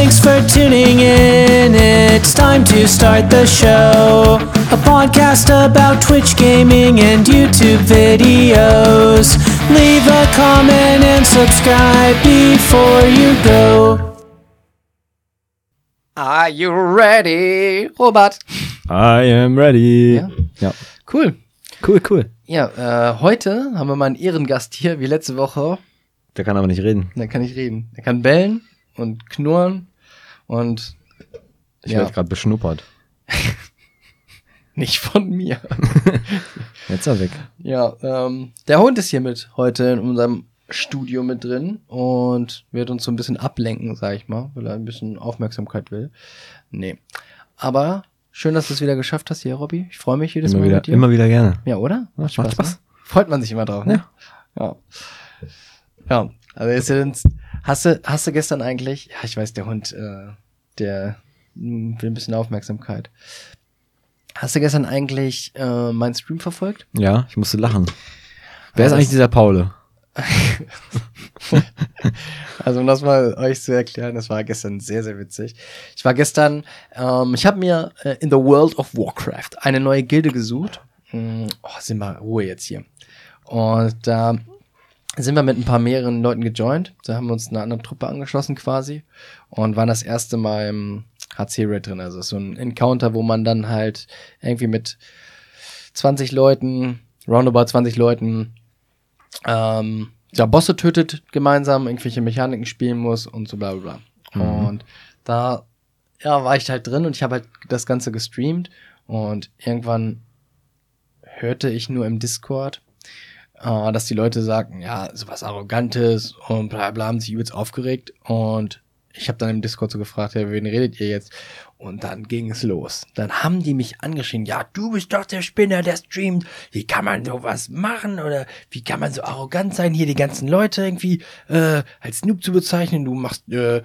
Thanks for tuning in. It's time to start the show. A podcast about Twitch gaming and YouTube videos. Leave a comment and subscribe before you go. Are you ready, Robert? I am ready. Ja? ja. Cool. Cool, cool. Ja, äh, heute haben wir mal einen Ehrengast hier, wie letzte Woche. Der kann aber nicht reden. Der kann nicht reden. Der kann bellen und knurren und Ich Ja. werde gerade beschnuppert. nicht von mir. Jetzt ist er weg. Ja, ähm, der Hund ist hier mit heute in unserem Studio mit drin und wird uns so ein bisschen ablenken, sag ich mal, weil er ein bisschen Aufmerksamkeit will. Nee. Aber schön, dass du es wieder geschafft hast hier, Robby. Ich freue mich jedes Immer Mal wieder, mit dir. immer wieder gerne. Ja, oder? macht Spaß. ne? Freut man sich immer drauf, ne? Ja. Ja. Also jetzt hast du, hast du gestern eigentlich, ja, ich weiß, der Hund, äh, der will ein bisschen Aufmerksamkeit. Hast du gestern eigentlich äh, meinen Stream verfolgt? Ja, ich musste lachen. Wer ist das- eigentlich dieser Paule? Also um das mal euch zu erklären, das war gestern sehr, sehr witzig. Ich war gestern, ähm, ich habe mir äh, in the World of Warcraft eine neue Gilde gesucht. Hm, oh, sind wir Ruhe jetzt hier. Und da sind wir mit ein paar mehreren Leuten gejoint. Da haben wir uns einer anderen Truppe angeschlossen quasi und waren das erste Mal im HC-Raid drin. Also so ein Encounter, wo man dann halt irgendwie mit 20 Leuten, roundabout 20 Leuten, ähm, ja, Bosse tötet gemeinsam, irgendwelche Mechaniken spielen muss und so bla bla bla. Und da ja, war ich halt drin und ich habe halt das Ganze gestreamt und irgendwann hörte ich nur im Discord, äh, dass die Leute sagten, ja, sowas Arrogantes und bla bla, haben sich übelst aufgeregt und ich habe dann im Discord so gefragt, ja, wen redet ihr jetzt? Und dann ging es los. Dann haben die mich angeschrien, ja, du bist doch der Spinner, der streamt. Wie kann man sowas machen? Oder wie kann man so arrogant sein, hier die ganzen Leute irgendwie äh, als Noob zu bezeichnen? Du machst, äh,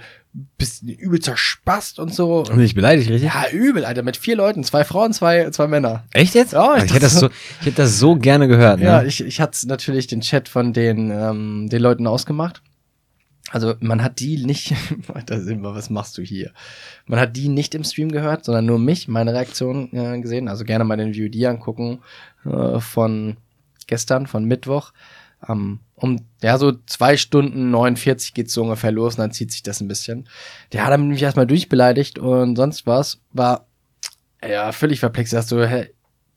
bist ein übelster Spast und so. Sie dich beleidigt, richtig? Ja, übel, Alter, mit vier Leuten, zwei Frauen, zwei, zwei Männer. Echt jetzt? Ja, ich ich, hätte das so, ich hätte das so gerne gehört. Ja, ne? ich, ich hatte natürlich den Chat von den, ähm, den Leuten ausgemacht. Also man hat die nicht, da sind wir, was machst du hier? Man hat die nicht im Stream gehört, sondern nur mich, meine Reaktion äh, gesehen. Also gerne mal den VOD angucken äh, von gestern, von Mittwoch. Ähm, um, ja, so zwei Stunden 49 geht's so ungefähr los und dann zieht sich das ein bisschen. Der hat dann mich erstmal durchbeleidigt und sonst was. War ja völlig perplex. Sagst du, hä,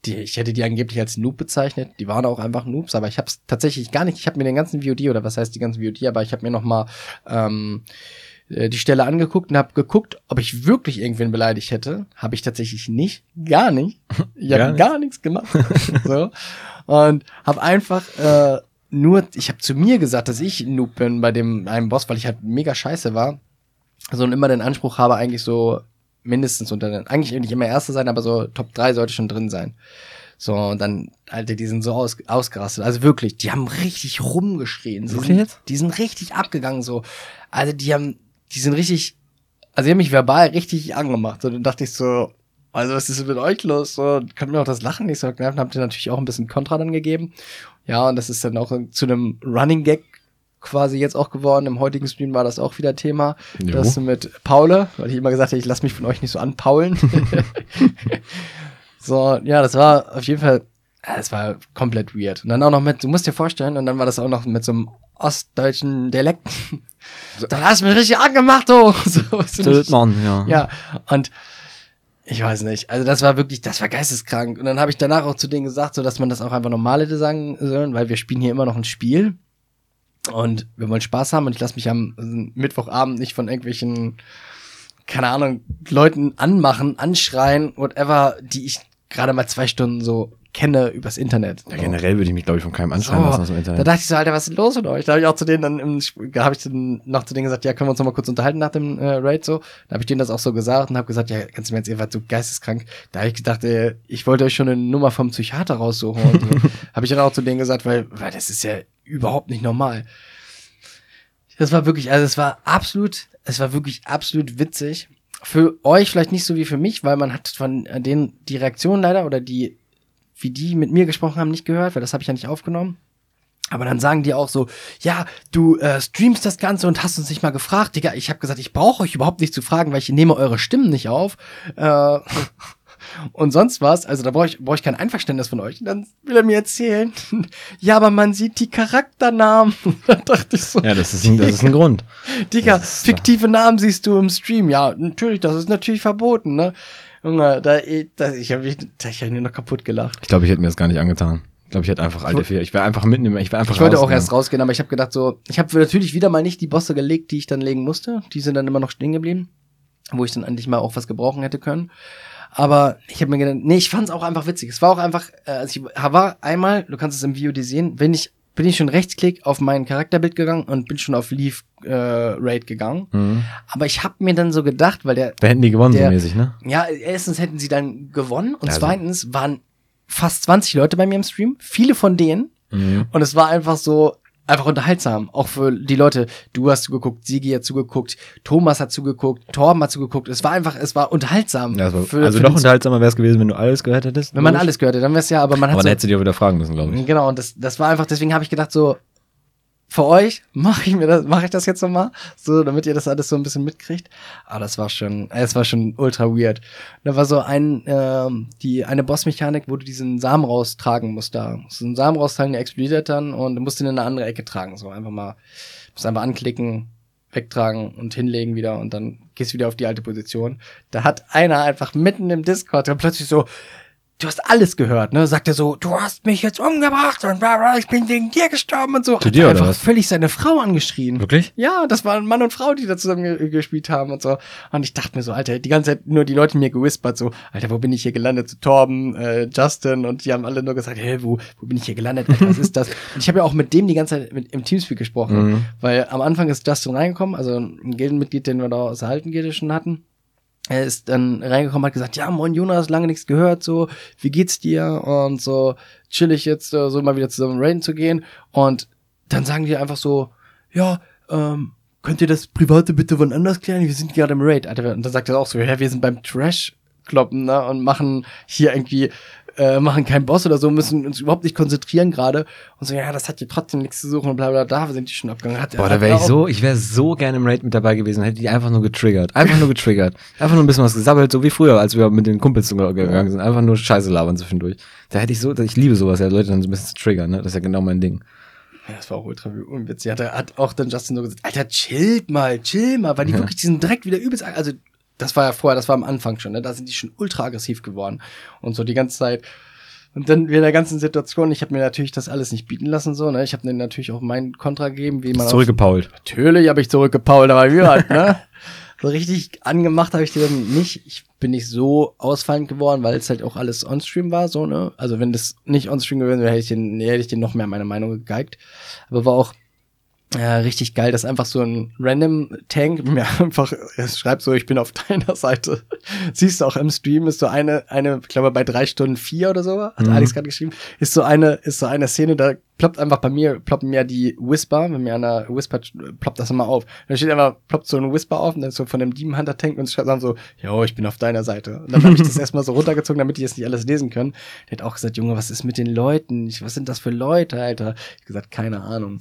die, ich hätte die angeblich als Noob bezeichnet. Die waren auch einfach Noobs, aber ich habe es tatsächlich gar nicht. Ich habe mir den ganzen VOD oder was heißt die ganzen VOD, aber ich habe mir noch mal ähm, äh, die Stelle angeguckt und habe geguckt, ob ich wirklich irgendwen beleidigt hätte. Habe ich tatsächlich nicht, gar nicht. Ich Gar habe nicht? gar nichts gemacht. so und habe einfach äh, nur, ich habe zu mir gesagt, dass ich ein Noob bin bei dem einem Boss, weil ich halt mega scheiße war. Also und immer den Anspruch habe, eigentlich so mindestens unter den, eigentlich nicht immer Erster sein, aber so Top 3 sollte schon drin sein. So, und dann, Alter, die sind so aus, ausgerastet. Also wirklich, die haben richtig rumgeschrien. Sie Wirklich sind, jetzt? Die sind richtig abgegangen, so. Also die haben, die sind richtig, also die haben mich verbal richtig angemacht. Und dann dachte ich so, also was ist denn mit euch los? So, könnt mir auch das Lachen nicht so kneifen. Habt ihr natürlich auch ein bisschen Kontra dann gegeben. Ja, und das ist dann auch zu einem Running Gag quasi jetzt auch geworden. Im heutigen Stream war das auch wieder Thema. Jo. Das mit Paule, weil ich immer gesagt habe, ich lasse mich von euch nicht so anpaulen. so, ja, das war auf jeden Fall, das war komplett weird. Und dann auch noch mit, du musst dir vorstellen, und dann war das auch noch mit so einem ostdeutschen Dialekt. Dann hast du mich richtig angemacht, du. So, nicht? Mann, ja. Ja, und ich weiß nicht. Also das war wirklich, das war geisteskrank. Und dann habe ich danach auch zu denen gesagt, so dass man das auch einfach normal hätte sagen sollen, weil wir spielen hier immer noch ein Spiel. Und wir wollen Spaß haben und ich lasse mich am äh, Mittwochabend nicht von irgendwelchen, keine Ahnung, Leuten anmachen, anschreien, whatever, die ich gerade mal zwei Stunden so kenne übers Internet. Ja, So. generell würde ich mich, glaube ich, von keinem anschreiben lassen aus dem Da Internet. dachte ich so, Alter, was ist los mit euch? Da habe ich auch zu denen dann, im, da habe ich dann noch zu denen gesagt, ja, können wir uns noch mal kurz unterhalten nach dem äh, Raid so. Da habe ich denen das auch so gesagt und habe gesagt, ja, ganz im Ernst, ihr wart so geisteskrank. Da habe ich gedacht, äh, ich wollte euch schon eine Nummer vom Psychiater raussuchen. Und so. habe ich dann auch zu denen gesagt, weil, weil das ist ja überhaupt nicht normal. Das war wirklich, also es war absolut, es war wirklich absolut witzig. Für euch vielleicht nicht so wie für mich, weil man hat von denen die Reaktion leider oder die, wie die mit mir gesprochen haben, nicht gehört, weil das habe ich ja nicht aufgenommen. Aber dann sagen die auch so, ja, du äh, streamst das Ganze und hast uns nicht mal gefragt. Digga, ich habe gesagt, ich brauche euch überhaupt nicht zu fragen, weil ich nehme eure Stimmen nicht auf. Äh, und sonst was. Also da brauche ich, brauch ich kein Einverständnis von euch. Und dann will er mir erzählen, ja, aber man sieht die Charakternamen. da dachte ich so, Ja, das ist ein, das ist ein Grund. Digga, ist- fiktive Namen siehst du im Stream. Ja, natürlich, das ist natürlich verboten, ne? Junge, da, da ich habe mich, da ich hab mir noch kaputt gelacht. Ich glaube, ich hätte mir das gar nicht angetan. Ich glaube, ich hätte einfach alte Fehler. Ich wäre einfach mitnehmen. Ich wäre einfach Ich wollte auch erst rausgehen, aber ich habe gedacht so, ich habe natürlich wieder mal nicht die Bosse gelegt, die ich dann legen musste. Die sind dann immer noch stehen geblieben, wo ich dann endlich mal auch was gebrauchen hätte können. Aber ich habe mir gedacht, nee, ich fand es auch einfach witzig. Es war auch einfach, äh, also ich war einmal, du kannst es im VOD sehen, wenn ich bin ich schon rechtsklick auf mein Charakterbild gegangen und bin schon auf Leave äh, Raid gegangen. Mhm. Aber ich habe mir dann so gedacht, weil der Da hätten die gewonnen, Der- so mäßig, ne? ja, erstens hätten sie dann gewonnen und Also. zweitens waren fast 20 Leute bei mir im Stream, viele von denen Mhm. und es war einfach so einfach unterhaltsam, auch für die Leute. Du hast zugeguckt, Sigi hat zugeguckt, Thomas hat zugeguckt, Torben hat zugeguckt. Es war einfach, es war unterhaltsam. Ja, das war, Für- also für noch unterhaltsamer wäre es gewesen, wenn du alles gehört hättest. Wenn man alles gehört hätte, dann wäre es ja, aber man hat Aber so, dann hättest du dir auch wieder fragen müssen, glaube ich. Genau, und das, das war einfach, deswegen habe ich gedacht, so, für euch mache ich mir das, mache ich das jetzt nochmal, so, damit ihr das alles so ein bisschen mitkriegt. Aber das war schon, äh, es war schon ultra weird. Da war so ein, ähm, die, eine Bossmechanik, wo du diesen Samen raustragen musst da. Musst einen Samen raustragen, der explodiert dann und du musst ihn in eine andere Ecke tragen. So, einfach mal, musst einfach anklicken, wegtragen und hinlegen wieder und dann gehst du wieder auf die alte Position. Da hat einer einfach mitten im Discord dann plötzlich so, du hast alles gehört, ne? Sagt er so, du hast mich jetzt umgebracht und bla bla, ich bin wegen dir gestorben und so. Zu dir, oder einfach was? völlig seine Frau angeschrien. Wirklich? Ja, das waren Mann und Frau, die da zusammen ge gespielt haben und so. Und ich dachte mir so, Alter, die ganze Zeit nur die Leute mir gewispert, so, Alter, wo bin ich hier gelandet? So, Torben, äh, Justin und die haben alle nur gesagt, hey, wo, wo bin ich hier gelandet? Alter, was ist das? Und ich habe ja auch mit dem die ganze Zeit mit, im Teamspeak gesprochen, Mhm. weil am Anfang ist Justin reingekommen, also ein Gildenmitglied, den wir da aus der alten Gilde schon hatten. Er ist dann reingekommen, hat gesagt, ja, moin Jonas, lange nichts gehört, so, wie geht's dir? Und so, chillig jetzt, äh, so mal wieder zusammen raiden zu gehen. Und dann sagen die einfach so, ja, ähm, könnt ihr das Private bitte wann anders klären? Wir sind gerade im Raid. Alter, und dann sagt er auch so, ja, wir sind beim Trash-Kloppen, ne, und machen hier irgendwie, äh, machen keinen Boss oder so, müssen uns überhaupt nicht konzentrieren gerade. Und so, ja, das hat hier trotzdem nichts zu suchen und bla bla, da sind die schon abgegangen. Hat, Boah, da wäre ich so, ich wäre so gerne im Raid mit dabei gewesen, hätte die einfach nur getriggert. Einfach nur getriggert. Einfach nur ein bisschen was gesammelt, so wie früher, als wir mit den Kumpels gegangen sind. Einfach nur Scheiße labern zwischendurch. Da hätte ich so, ich liebe sowas, ja, Leute dann so ein bisschen zu triggern, ne? Das ist ja genau mein Ding. Ja, das war auch ultra unwitzig. Hat, hat auch dann Justin so gesagt, Alter, chillt mal, chill mal, weil die Ja. wirklich diesen direkt wieder übelst, also das war ja vorher, das war am Anfang schon, ne? da sind die schon ultra aggressiv geworden und so die ganze Zeit. Und dann in der ganzen Situation, ich habe mir natürlich das alles nicht bieten lassen, so, ne? Ich habe denen natürlich auch mein Kontra gegeben, wie man Zurückgepault. Natürlich habe ich zurückgepault, aber wie halt, ne? So richtig angemacht habe ich die dann nicht. Ich bin nicht so ausfallend geworden, weil es halt auch alles onstream war, so, ne? Also wenn das nicht onstream gewesen wäre, hätte ich den, hätte ich den noch mehr meine Meinung gegeigt. Aber war auch äh, richtig geil, dass einfach so ein random Tank mir einfach schreibt so, ich bin auf deiner Seite. Siehst du auch im Stream ist so eine, eine, ich glaube bei drei Stunden vier oder so, hat Mhm. Alex gerade geschrieben, ist so eine, ist so eine Szene, da ploppt einfach bei mir, ploppen mir die Whisper, wenn mir einer whispert, ploppt das immer auf. Da steht einfach, ploppt so ein Whisper auf und dann ist so von dem Demon Hunter Tank und schreibt dann so, jo, ich bin auf deiner Seite. Und dann habe ich das erstmal so runtergezogen, damit die jetzt nicht alles lesen können. Der hat auch gesagt, Junge, was ist mit den Leuten? Ich, was sind das für Leute, Alter? Ich hab gesagt, keine Ahnung.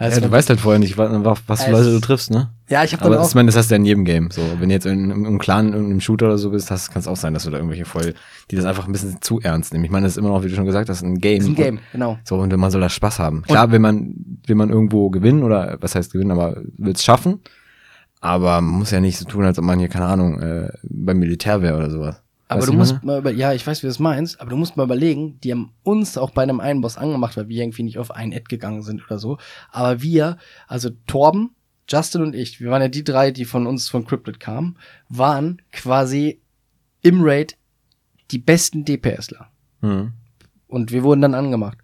Also, Ja, du weißt halt vorher nicht, was, was für Leute du triffst, ne? ja, ich habe dann Aber auch ich meine, das hast du ja in jedem Game. So, wenn du jetzt in, im, Clan, in irgendeinem Shooter oder so bist, kann es auch sein, dass du da irgendwelche voll, die das einfach ein bisschen zu ernst nehmen. Ich meine, das ist immer noch, wie du schon gesagt hast, ein Game. ist ein Game, genau. So, und man soll da Spaß haben. Klar, will man, will man irgendwo gewinnen oder was heißt gewinnen, aber will es schaffen. Aber man muss ja nicht so tun, als ob man hier, keine Ahnung, äh, beim Militär wäre oder sowas. Aber Weißt du musst mal über, ja, ich weiß, wie du das meinst, aber du musst mal überlegen, die haben uns auch bei einem einen Boss angemacht, weil wir irgendwie nicht auf ein Ad gegangen sind oder so. Aber wir, also Torben, Justin und ich, wir waren ja die drei, die von uns von Cryptid kamen, waren quasi im Raid die besten DPSler. Mhm. Und wir wurden dann angemacht.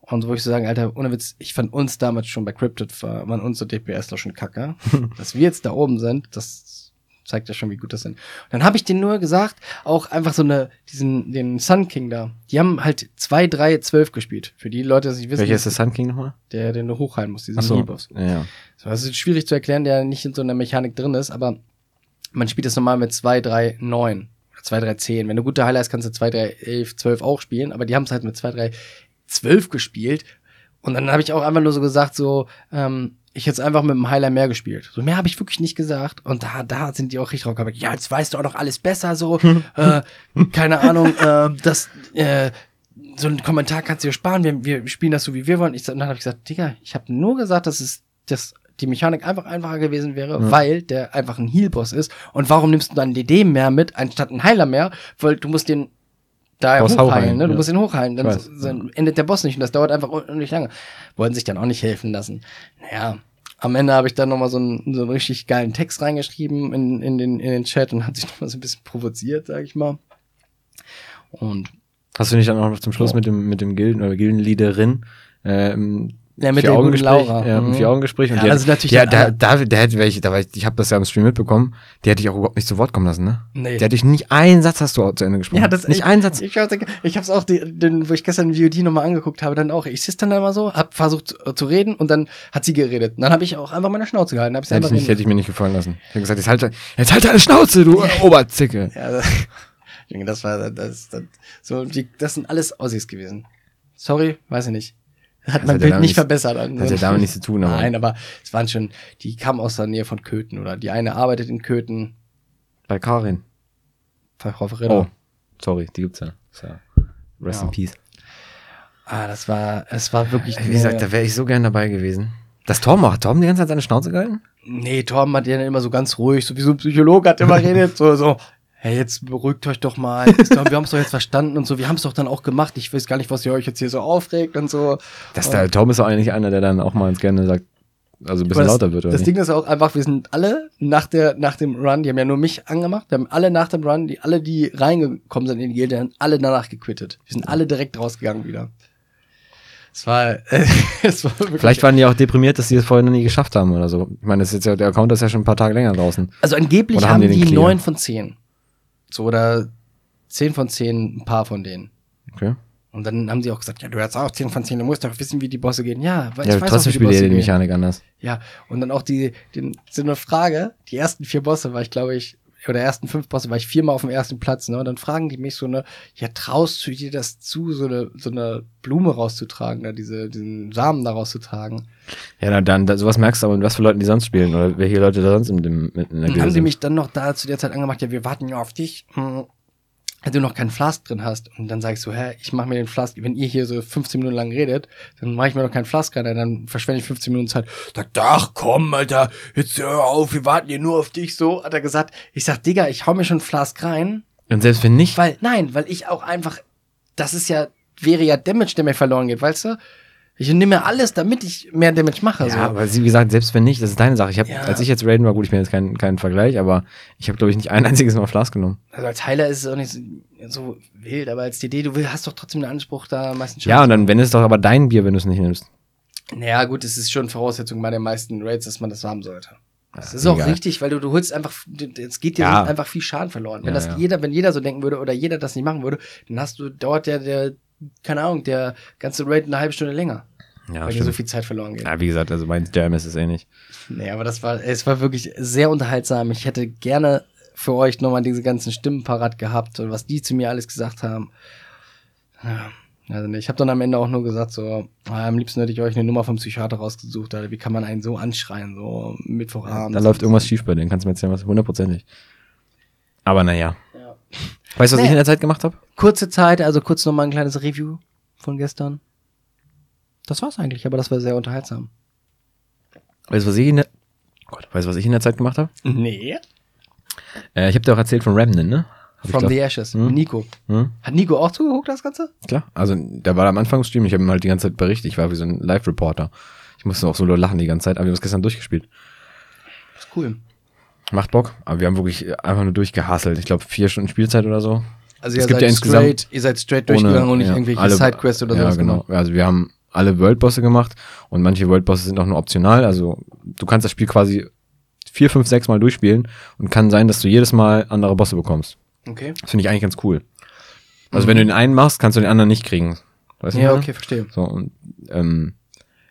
Und wo ich so sagen, Alter, ohne Witz, ich fand uns damals schon bei Cryptid, war- waren unsere DPSler schon kacke. Dass wir jetzt da oben sind, das zeigt ja schon, wie gut das sind. Und dann habe ich denen nur gesagt, auch einfach so eine, diesen, den Sun King da, die haben halt 2, 3, 12 gespielt. Für die Leute, die es nicht wissen, Welcher ist der Sun King nochmal? der, den du hochheilen musst, diesen so. Ja, ja. So, das ist schwierig zu erklären, der nicht in so einer Mechanik drin ist, aber man spielt das normal mit 2, 3, 9 oder 2, 3, 10. Wenn du gute Heiler hast, kannst du 2, 3, 11, 12 auch spielen, aber die haben es halt mit 2, 3, 12 gespielt Und dann habe ich auch einfach nur so gesagt, so, ähm, ich jetzt einfach mit dem Heiler mehr gespielt. So mehr habe ich wirklich nicht gesagt. Und da, da sind die auch richtig drauf. Ja, jetzt weißt du auch noch alles besser, so, äh, keine Ahnung, äh, das, äh, so einen Kommentar kannst du dir sparen, wir, wir spielen das so, wie wir wollen. Ich, und dann habe ich gesagt, Digga, ich habe nur gesagt, dass es dass die Mechanik einfach einfacher gewesen wäre, weil der einfach ein Heal-Boss ist. Und warum nimmst du dann DD mehr mit, anstatt einen Heiler mehr? Weil du musst den da Boss hochheilen, ne? Du ja. musst ihn hochheilen, dann, dann endet der Boss nicht und das dauert einfach unendlich lange. Wollten sich dann auch nicht helfen lassen. Naja, am Ende habe ich dann nochmal so einen, so einen richtig geilen Text reingeschrieben in, in, den, in den Chat und hat sich nochmal so ein bisschen provoziert, sag ich mal. Und Hast du nicht dann auch noch zum Schluss mit dem, mit dem Gilden oder Gildenleaderin ähm, Ja, mit der guten Laura. Ja, Mhm. ein Vier-Augen-Gespräch. Und Ja, die ist natürlich ja, da, da, da hätte welche, da war ich, ich habe das ja im Stream mitbekommen, die hätte ich auch überhaupt nicht zu Wort kommen lassen, ne? Nee. Der hätte ich nicht einen Satz hast du zu Ende gesprochen. Ja, das nicht ich, einen Satz. Ich, ich, ich hab's auch, die, den, wo ich gestern VOD nochmal angeguckt habe, dann auch. Ich sitze dann da immer so, hab versucht zu, zu reden und dann hat sie geredet. Und dann habe ich auch einfach meine Schnauze gehalten. Hab sie hätte ich, nicht, hätte ich mir nicht gefallen lassen. Ich habe gesagt, jetzt halt, jetzt halt deine Schnauze, du Oberzicke. Ja, das, das war, das, das, so, die, das sind alles Aussies gewesen. Sorry, weiß ich nicht. Hat mein Bild nicht verbessert. Hat ja damit nichts zu tun, aber. Nein, aber es waren schon, die kamen aus der Nähe von Köthen oder die eine arbeitet in Köthen. Bei Karin. Frau Oh, Verräter. sorry, die gibt's ja. Ja. Rest Ja. in Peace. Ah, das war, es war wirklich. Wie gesagt, da wäre ich so gern dabei gewesen. Das Torben auch. Hat Torben die ganze Zeit seine Schnauze gehalten? Nee, Torben hat ja immer so ganz ruhig, so wie so ein Psychologe hat immer redet, so, so, hey, jetzt beruhigt euch doch mal, doch- wir haben es doch jetzt verstanden und so, wir haben es doch dann auch gemacht, ich weiß gar nicht, was ihr euch jetzt hier so aufregt und so. Das, der Torben ist doch eigentlich einer, der dann auch mal ganz gerne sagt, also ein bisschen Aber lauter wird, oder Das nicht? Ding ist auch einfach, wir sind alle nach der, nach dem Run, die haben ja nur mich angemacht, wir haben alle nach dem Run, die, alle, die reingekommen sind in die Gilde, haben alle danach gequittet. Wir sind alle direkt rausgegangen wieder. Es war, äh, es war wirklich, Vielleicht waren die auch deprimiert, dass sie es vorher noch nie geschafft haben oder so. Ich meine, das ist jetzt ja, der Account ist ja schon ein paar Tage länger draußen. Also angeblich haben haben die die neun von zehn. So, oder zehn von zehn, ein paar von denen. Okay. Und dann haben sie auch gesagt, ja, du hast auch 10 von 10, du musst doch wissen, wie die Bosse gehen. Ja, weil Ja, ich weiß trotzdem auch, wie die. Mechanik anders. Ja, und dann auch die, die, so eine Frage, die ersten vier Bosse war ich, glaube ich, oder ersten fünf Bosse war ich viermal auf dem ersten Platz, ne? Und dann fragen die mich so eine, ja, traust du dir das zu, so eine, so eine Blume rauszutragen, da diese, diesen Samen da rauszutragen? Ja, dann, dann da, sowas merkst du aber, mit was für Leuten die sonst spielen oder welche Leute da sonst in, dem, mit in der Dann haben sie mich dann noch da zu der Zeit angemacht, ja, wir warten ja auf dich. Hm. Wenn du noch keinen Flask drin hast und dann sag ich so, hä, ich mach mir den Flask, wenn ihr hier so 15 Minuten lang redet, dann mache ich mir noch keinen Flask rein, dann verschwende ich 15 Minuten Zeit. Sagt, ach komm, Alter, jetzt hör auf, wir warten hier nur auf dich, so, hat er gesagt. Ich sag, Digga, ich hau mir schon einen Flask rein, Und selbst wenn nicht, weil, nein, weil ich auch einfach, das ist ja, wäre ja Damage, der mir verloren geht, weißt du? Ich nehme alles, damit ich mehr Damage mache, ja, so. aber sie, wie gesagt, selbst wenn nicht, das ist deine Sache. Ich hab, Ja. als ich jetzt raiden war, gut, ich bin jetzt kein, kein Vergleich, aber ich habe, glaube ich, nicht ein einziges Mal Flask genommen. Also als Heiler ist es auch nicht so, so wild, aber als DD, du will, hast doch trotzdem den Anspruch, da meistens Ja, und dann, wenn es doch aber dein Bier, wenn du es nicht nimmst. Naja, gut, es ist schon Voraussetzung bei den meisten Raids, dass man das haben sollte. Das ist auch egal. richtig, weil du, du holst einfach, es geht dir Ja. einfach viel Schaden verloren. Wenn Ja, das ja. jeder, wenn jeder so denken würde oder jeder das nicht machen würde, dann hast du, dauert der, der, keine Ahnung, der ganze Raid eine halbe Stunde länger, Ja, weil dir so viel Zeit verloren geht. Ja, wie gesagt, also mein Jam ist es eh nicht. Nee, aber das war, es war wirklich sehr unterhaltsam. Ich hätte gerne für euch nochmal diese ganzen Stimmen parat gehabt und was die zu mir alles gesagt haben. Ja, also nee, ich habe dann am Ende auch nur gesagt, so, ah, am liebsten hätte ich euch eine Nummer vom Psychiater rausgesucht, Alter. Wie kann man einen so anschreien, so Mittwochabend. Da läuft irgendwas schief bei denen, kannst du mir erzählen, was hundertprozentig. Aber naja. Ja. Weißt du, was Nee. ich in der Zeit gemacht habe? Kurze Zeit, also kurz nochmal ein kleines Review von gestern. Das war's eigentlich, aber das war sehr unterhaltsam. Weißt du, was ich in der, Gott, weißt du, was ich in der Zeit gemacht habe? Nee. Äh, ich habe dir auch erzählt von Remnant, ne? Hab From the Ashes. Hm? Nico. Hm? Hat Nico auch zugeguckt, das Ganze? Klar. Also, der war am Anfang im Stream, ich habe ihm halt die ganze Zeit berichtet, ich war wie so ein Live-Reporter. Ich musste auch so lachen die ganze Zeit, aber wir haben es gestern durchgespielt. Das ist cool. Macht Bock, aber wir haben wirklich einfach nur durchgehasselt. Ich glaube, vier Stunden Spielzeit oder so. Also Es ihr gibt seid ja insgesamt straight, ihr seid straight durchgegangen und nicht ja, irgendwelche alle- Sidequests oder ja, sowas genau. gemacht. Also wir haben alle Worldbosse gemacht und manche Worldbosse sind auch nur optional. Also du kannst das Spiel quasi vier, fünf, sechs Mal durchspielen und kann sein, dass du jedes Mal andere Bosse bekommst. Okay. Das finde ich eigentlich ganz cool. Also wenn du den einen machst, kannst du den anderen nicht kriegen. Weißt du, Ja, ich okay, verstehe. So, und ähm,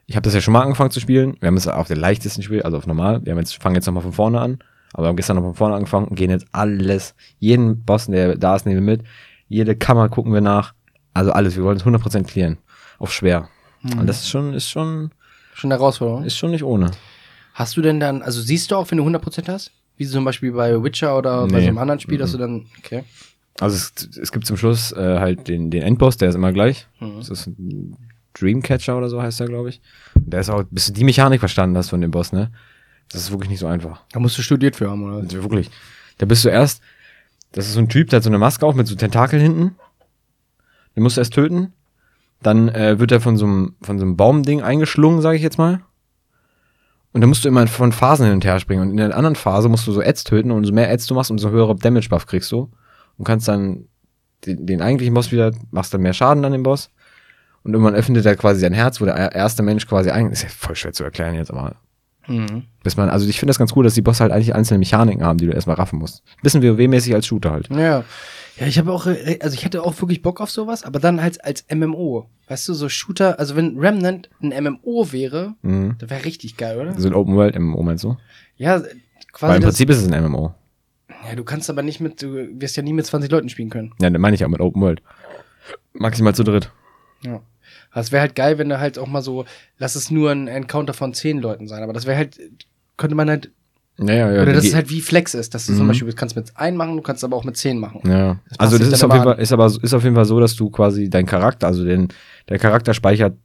ich habe das ja schon mal angefangen zu spielen. Wir haben es auf der leichtesten Spiel, also auf normal. Wir haben jetzt, fangen jetzt nochmal von vorne an. Aber wir haben gestern noch von vorne angefangen und gehen jetzt alles, jeden Boss, der da ist, nehmen wir mit. Jede Kammer gucken wir nach. Also alles, wir wollen es 100% clearen. Auf schwer. Und das ist schon, ist schon, Schon eine Herausforderung. ist schon nicht ohne. Hast du denn dann, also siehst du auch, wenn du 100% hast? Wie zum Beispiel bei Witcher oder bei Nee. so einem anderen Spiel, dass du dann, okay. Also es, es gibt zum Schluss äh, halt den, den Endboss, der ist immer gleich. Mhm. Das ist ein Dreamcatcher oder so heißt der, glaube ich. Und Der ist auch, bis du die Mechanik verstanden hast von dem Boss, ne? Das ist wirklich nicht so einfach. Da musst du studiert für haben, oder? Also wirklich. Da bist du erst, das ist so ein Typ, der hat so eine Maske auf mit so Tentakeln hinten. Den musst du erst töten. Dann äh, wird er von so einem, von so einem Baumding eingeschlungen, sage ich jetzt mal. Und dann musst du immer von Phasen hin und her springen. Und in der anderen Phase musst du so Ads töten. Und umso mehr Ads du machst, umso höhere Damage-Buff kriegst du. Und kannst dann den, den eigentlichen Boss wieder, machst dann mehr Schaden an dem Boss. Und irgendwann öffnet er quasi sein Herz, wo der er- erste Mensch quasi ein, ist ja voll schwer zu erklären jetzt, aber Mhm. bis man, also ich finde das ganz cool, dass die Bosse halt eigentlich einzelne Mechaniken haben, die du erstmal raffen musst. Bisschen WoW-mäßig als Shooter halt. Ja. Ja, ich habe auch, äh, also ich hätte auch wirklich Bock auf sowas, aber dann halt als MMO. Weißt du, so Shooter, also wenn Remnant ein MMO wäre, Mhm. das wäre richtig geil, oder? So ein Open World MMO meinst du? Ja, Weil quasi im das, Prinzip ist es ein MMO. ja, du kannst aber nicht mit, du wirst ja nie mit 20 Leuten spielen können. Ja, dann meine ich auch mit Open World. Maximal zu dritt. Ja. Das wäre halt geil, wenn da halt auch mal so, lass es nur ein Encounter von 10 Leuten sein, aber das wäre halt, könnte man halt, Ja, ja, ja. oder dass die- es halt wie Flex ist, dass du zum Mhm. Beispiel, du kannst mit einem machen, du kannst aber auch mit 10 machen. ja. Das Also das ist auf, jeden Fall, ist aber ist auf jeden Fall so, dass du quasi dein Charakter, also den, der Charakter speichert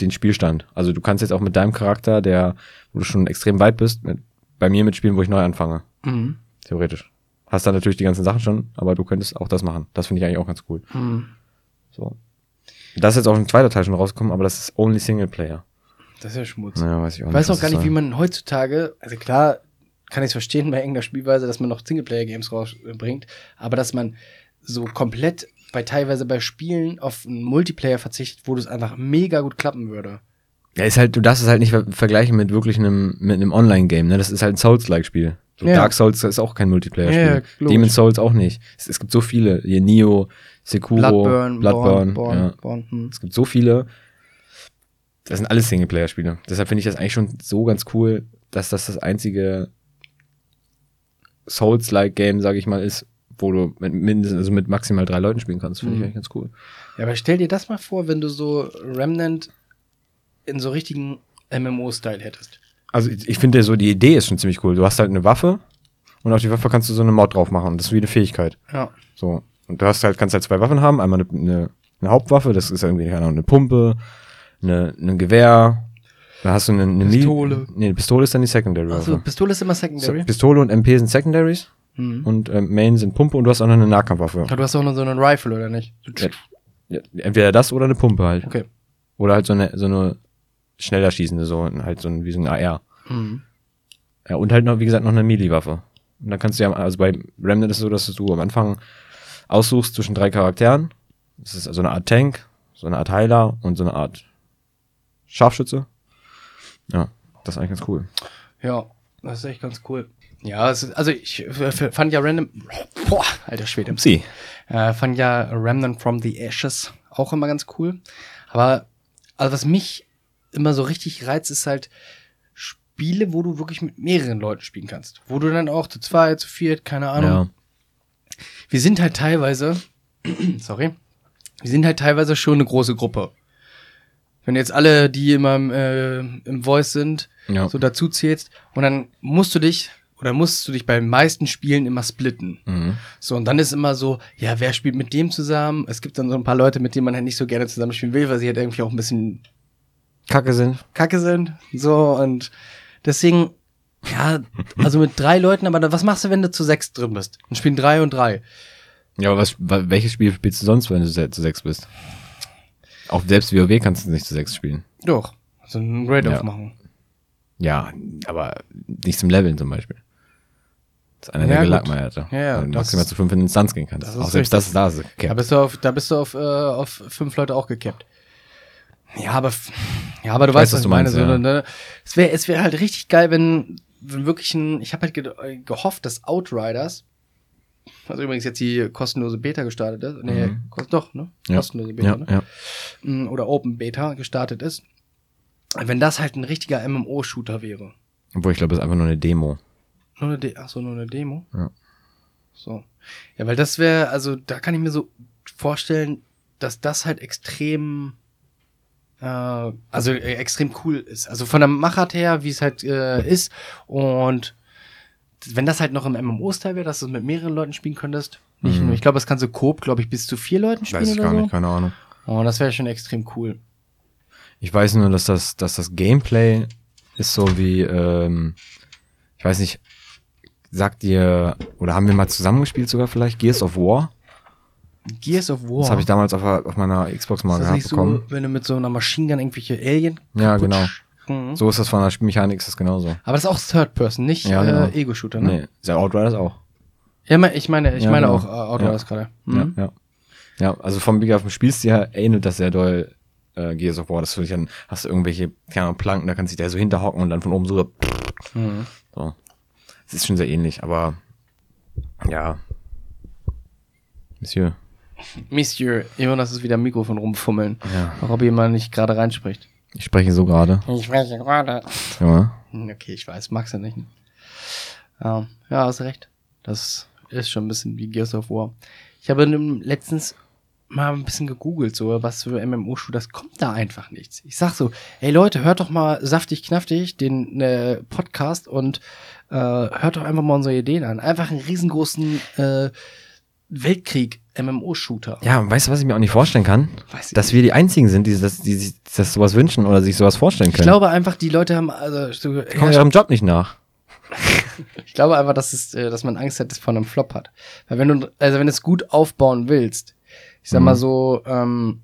den Spielstand. Also du kannst jetzt auch mit deinem Charakter, der, wo du schon extrem weit bist, mit, bei mir mitspielen, wo ich neu anfange. Mhm. Theoretisch. Hast dann natürlich die ganzen Sachen schon, aber du könntest auch das machen. Das finde ich eigentlich auch ganz cool. Mhm. So. Da ist jetzt auch ein zweiter Teil schon rausgekommen, aber das ist only Singleplayer. Das ist ja Schmutz. Naja, weiß ich auch Ich weiß auch gar nicht, wie man heutzutage, also klar, kann ich es verstehen bei irgendeiner Spielweise, dass man noch Singleplayer-Games rausbringt, aber dass man so komplett bei teilweise bei Spielen auf einen Multiplayer verzichtet, wo das einfach mega gut klappen würde. Ja, ist halt, du darfst es halt nicht ver vergleichen mit wirklich einem, mit einem Online-Game, ne? Das ist halt ein Souls-like-Spiel. So Ja. Dark Souls ist auch kein Multiplayer-Spiel. ja. Demon's Souls auch nicht. Es, es gibt so viele. Hier Nio, Sekuro, Bloodburn, Bloodburn. Born, ja. Born, Born, hm. Es gibt so viele. Das sind alles Singleplayer-Spiele. Deshalb finde ich das eigentlich schon so ganz cool, dass das das einzige Souls-like-Game, sage ich mal, ist, wo du mit mindestens, also mit maximal drei Leuten spielen kannst. Finde ich Mhm. eigentlich ganz cool. Ja, aber stell dir das mal vor, wenn du so Remnant in so richtigen MMO-Style hättest. Also ich, ich finde so, die Idee ist schon ziemlich cool. Du hast halt eine Waffe und auf die Waffe kannst du so eine Mod drauf machen. Das ist wie eine Fähigkeit. Ja. So. Und du hast halt, kannst halt zwei Waffen haben. Einmal eine, eine, eine Hauptwaffe, das ist irgendwie, keine Ahnung, eine Pumpe, eine, ein Gewehr. Da hast du eine, eine Pistole. Mil- Nee, eine Pistole ist dann die Secondary Also Waffe. Pistole ist immer So, Secondary. Pistole und MP sind Secondaries Mhm. und ähm, Main sind Pumpe und du hast auch noch eine Nahkampfwaffe. Ja, du hast auch noch so einen Rifle, oder nicht? Ja, ja, entweder das oder eine Pumpe halt. Okay. Oder halt so eine, so eine schneller schießende, so halt so ein, wie so ein AR. Mhm. Ja, und halt noch, wie gesagt, noch eine Melee-Waffe. Und dann kannst du ja, also bei Remnant ist es so, dass du am Anfang aussuchst zwischen drei Charakteren. Das ist also eine Art Tank, so eine Art Heiler und so eine Art Scharfschütze. Ja, das ist eigentlich ganz cool. Ja, das ist echt ganz cool. Ja, ist, also ich fand ja Random. Boah, alter Schwede. Sie. Äh, fand ja Remnant from the Ashes auch immer ganz cool. Aber also was mich immer so richtig reizt, ist halt Spiele, wo du wirklich mit mehreren Leuten spielen kannst. Wo du dann auch zu zweit, zu viert, keine Ahnung. Ja. Wir sind halt teilweise, sorry, wir sind halt teilweise schon eine große Gruppe. Wenn jetzt alle, die immer im, äh, im Voice sind, Ja. so dazu zählst und dann musst du dich oder musst du dich bei den meisten Spielen immer splitten. Mhm. So, und dann ist immer so, ja, wer spielt mit dem zusammen? Es gibt dann so ein paar Leute, mit denen man halt nicht so gerne zusammen spielen will, weil sie halt irgendwie auch ein bisschen Kacke sind. kacke sind. So, und deswegen, ja, also mit drei Leuten, aber was machst du, wenn du zu sechs drin bist? Dann spielen drei und drei. Ja, aber was, wa- welches Spiel spielst du sonst, wenn du zu sechs bist? Auch selbst WoW kannst du nicht zu sechs spielen. Doch. So ein Raid Ja. aufmachen. Ja, aber nicht zum Leveln zum Beispiel. Das ist einer Ja, der. Gelackmeierte. Ja, ja, Weil du das maximal ist- zu fünf in Instanz gehen kannst. Auch selbst richtig. das ist da. Ist Da bist du auf, da bist du auf, äh, auf fünf Leute auch gekappt. Ja, aber, ja, aber du weißt, was, du ich meine. meinst, so, ja. ne? Es wäre, es wäre halt richtig geil, wenn, wenn wirklich ein, ich habe halt ge gehofft, dass Outriders, also übrigens jetzt die kostenlose Beta gestartet ist, nee, Mhm. doch, ne? Ja. Kostenlose Beta, ja, ne? ja. Mm, Oder Open Beta gestartet ist. Wenn das halt ein richtiger MMO-Shooter wäre. Obwohl ich glaube, das ist einfach nur eine Demo. Nur eine, De ach so, nur eine Demo? Ja. So. Ja, weil das wäre, also da kann ich mir so vorstellen, dass das halt extrem äh, also äh, extrem cool ist. Also von der Machart her, wie es halt äh, ist. Und wenn das halt noch im MMO-Style wäre, dass du es mit mehreren Leuten spielen könntest. Nicht nur, ich glaube, das kannst du Coop, glaube ich, bis zu vier Leuten spielen Mhm. Weiß ich gar so. nicht, keine Ahnung. Oh, das wäre schon extrem cool. Ich weiß nur, dass das, dass das Gameplay ist so wie, ähm, ich weiß nicht, sagt ihr, oder haben wir mal zusammengespielt sogar vielleicht, Gears of War? Gears of War. Das habe ich damals auf, auf meiner Xbox mal ist das gehabt nicht so, bekommen. wenn du mit so einer Machine Gun irgendwelche Alien Ja, genau. Mhm. So ist das von der Spielmechanik, ist das genauso. Aber das ist auch Third Person, nicht Ja, genau. äh, Ego-Shooter, ne? Nee, der Outriders auch. Ja, ich meine, ich Ja, meine genau. auch äh, Outriders gerade. Mhm. Ja, ja. Ja, also vom Big auf dem Spielstil her ähnelt das sehr doll äh, Gears of War. Das finde ich dann, hast du irgendwelche, keine Ahnung, Planken, da kannst du dich da so hinterhocken und dann von oben so. Mhm. So. Es ist schon sehr ähnlich, aber ja. Monsieur. Monsieur, Jonas ist wieder am Mikrofon rumfummeln. Ja. Robby mal nicht gerade reinspricht. Ich spreche so gerade. Ich spreche gerade. Ja. Hm, Okay, ich weiß, magst du nicht. Ähm, ja, hast recht. Das ist schon ein bisschen wie Gears of War. Ich habe letztens mal ein bisschen gegoogelt, so was für MMO-Shooters kommt da einfach nichts. Ich sag so, ey Leute, hört doch mal saftig knaftig den äh, Podcast und äh, hört doch einfach mal unsere Ideen an. Einfach einen riesengroßen äh, Weltkrieg MMO-Shooter. Ja, weißt du, was ich mir auch nicht vorstellen kann? Weiß ich Dass wir die Einzigen sind, die, das, die sich das sowas wünschen oder sich sowas vorstellen Ich können. glaube einfach, die Leute haben also so, die kommen ihrem Job nicht nach. Ich glaube einfach, dass, es, äh, dass man Angst hat, dass von einem Flop hat. Weil wenn du, also wenn du es gut aufbauen willst, ich sag mal so, ähm,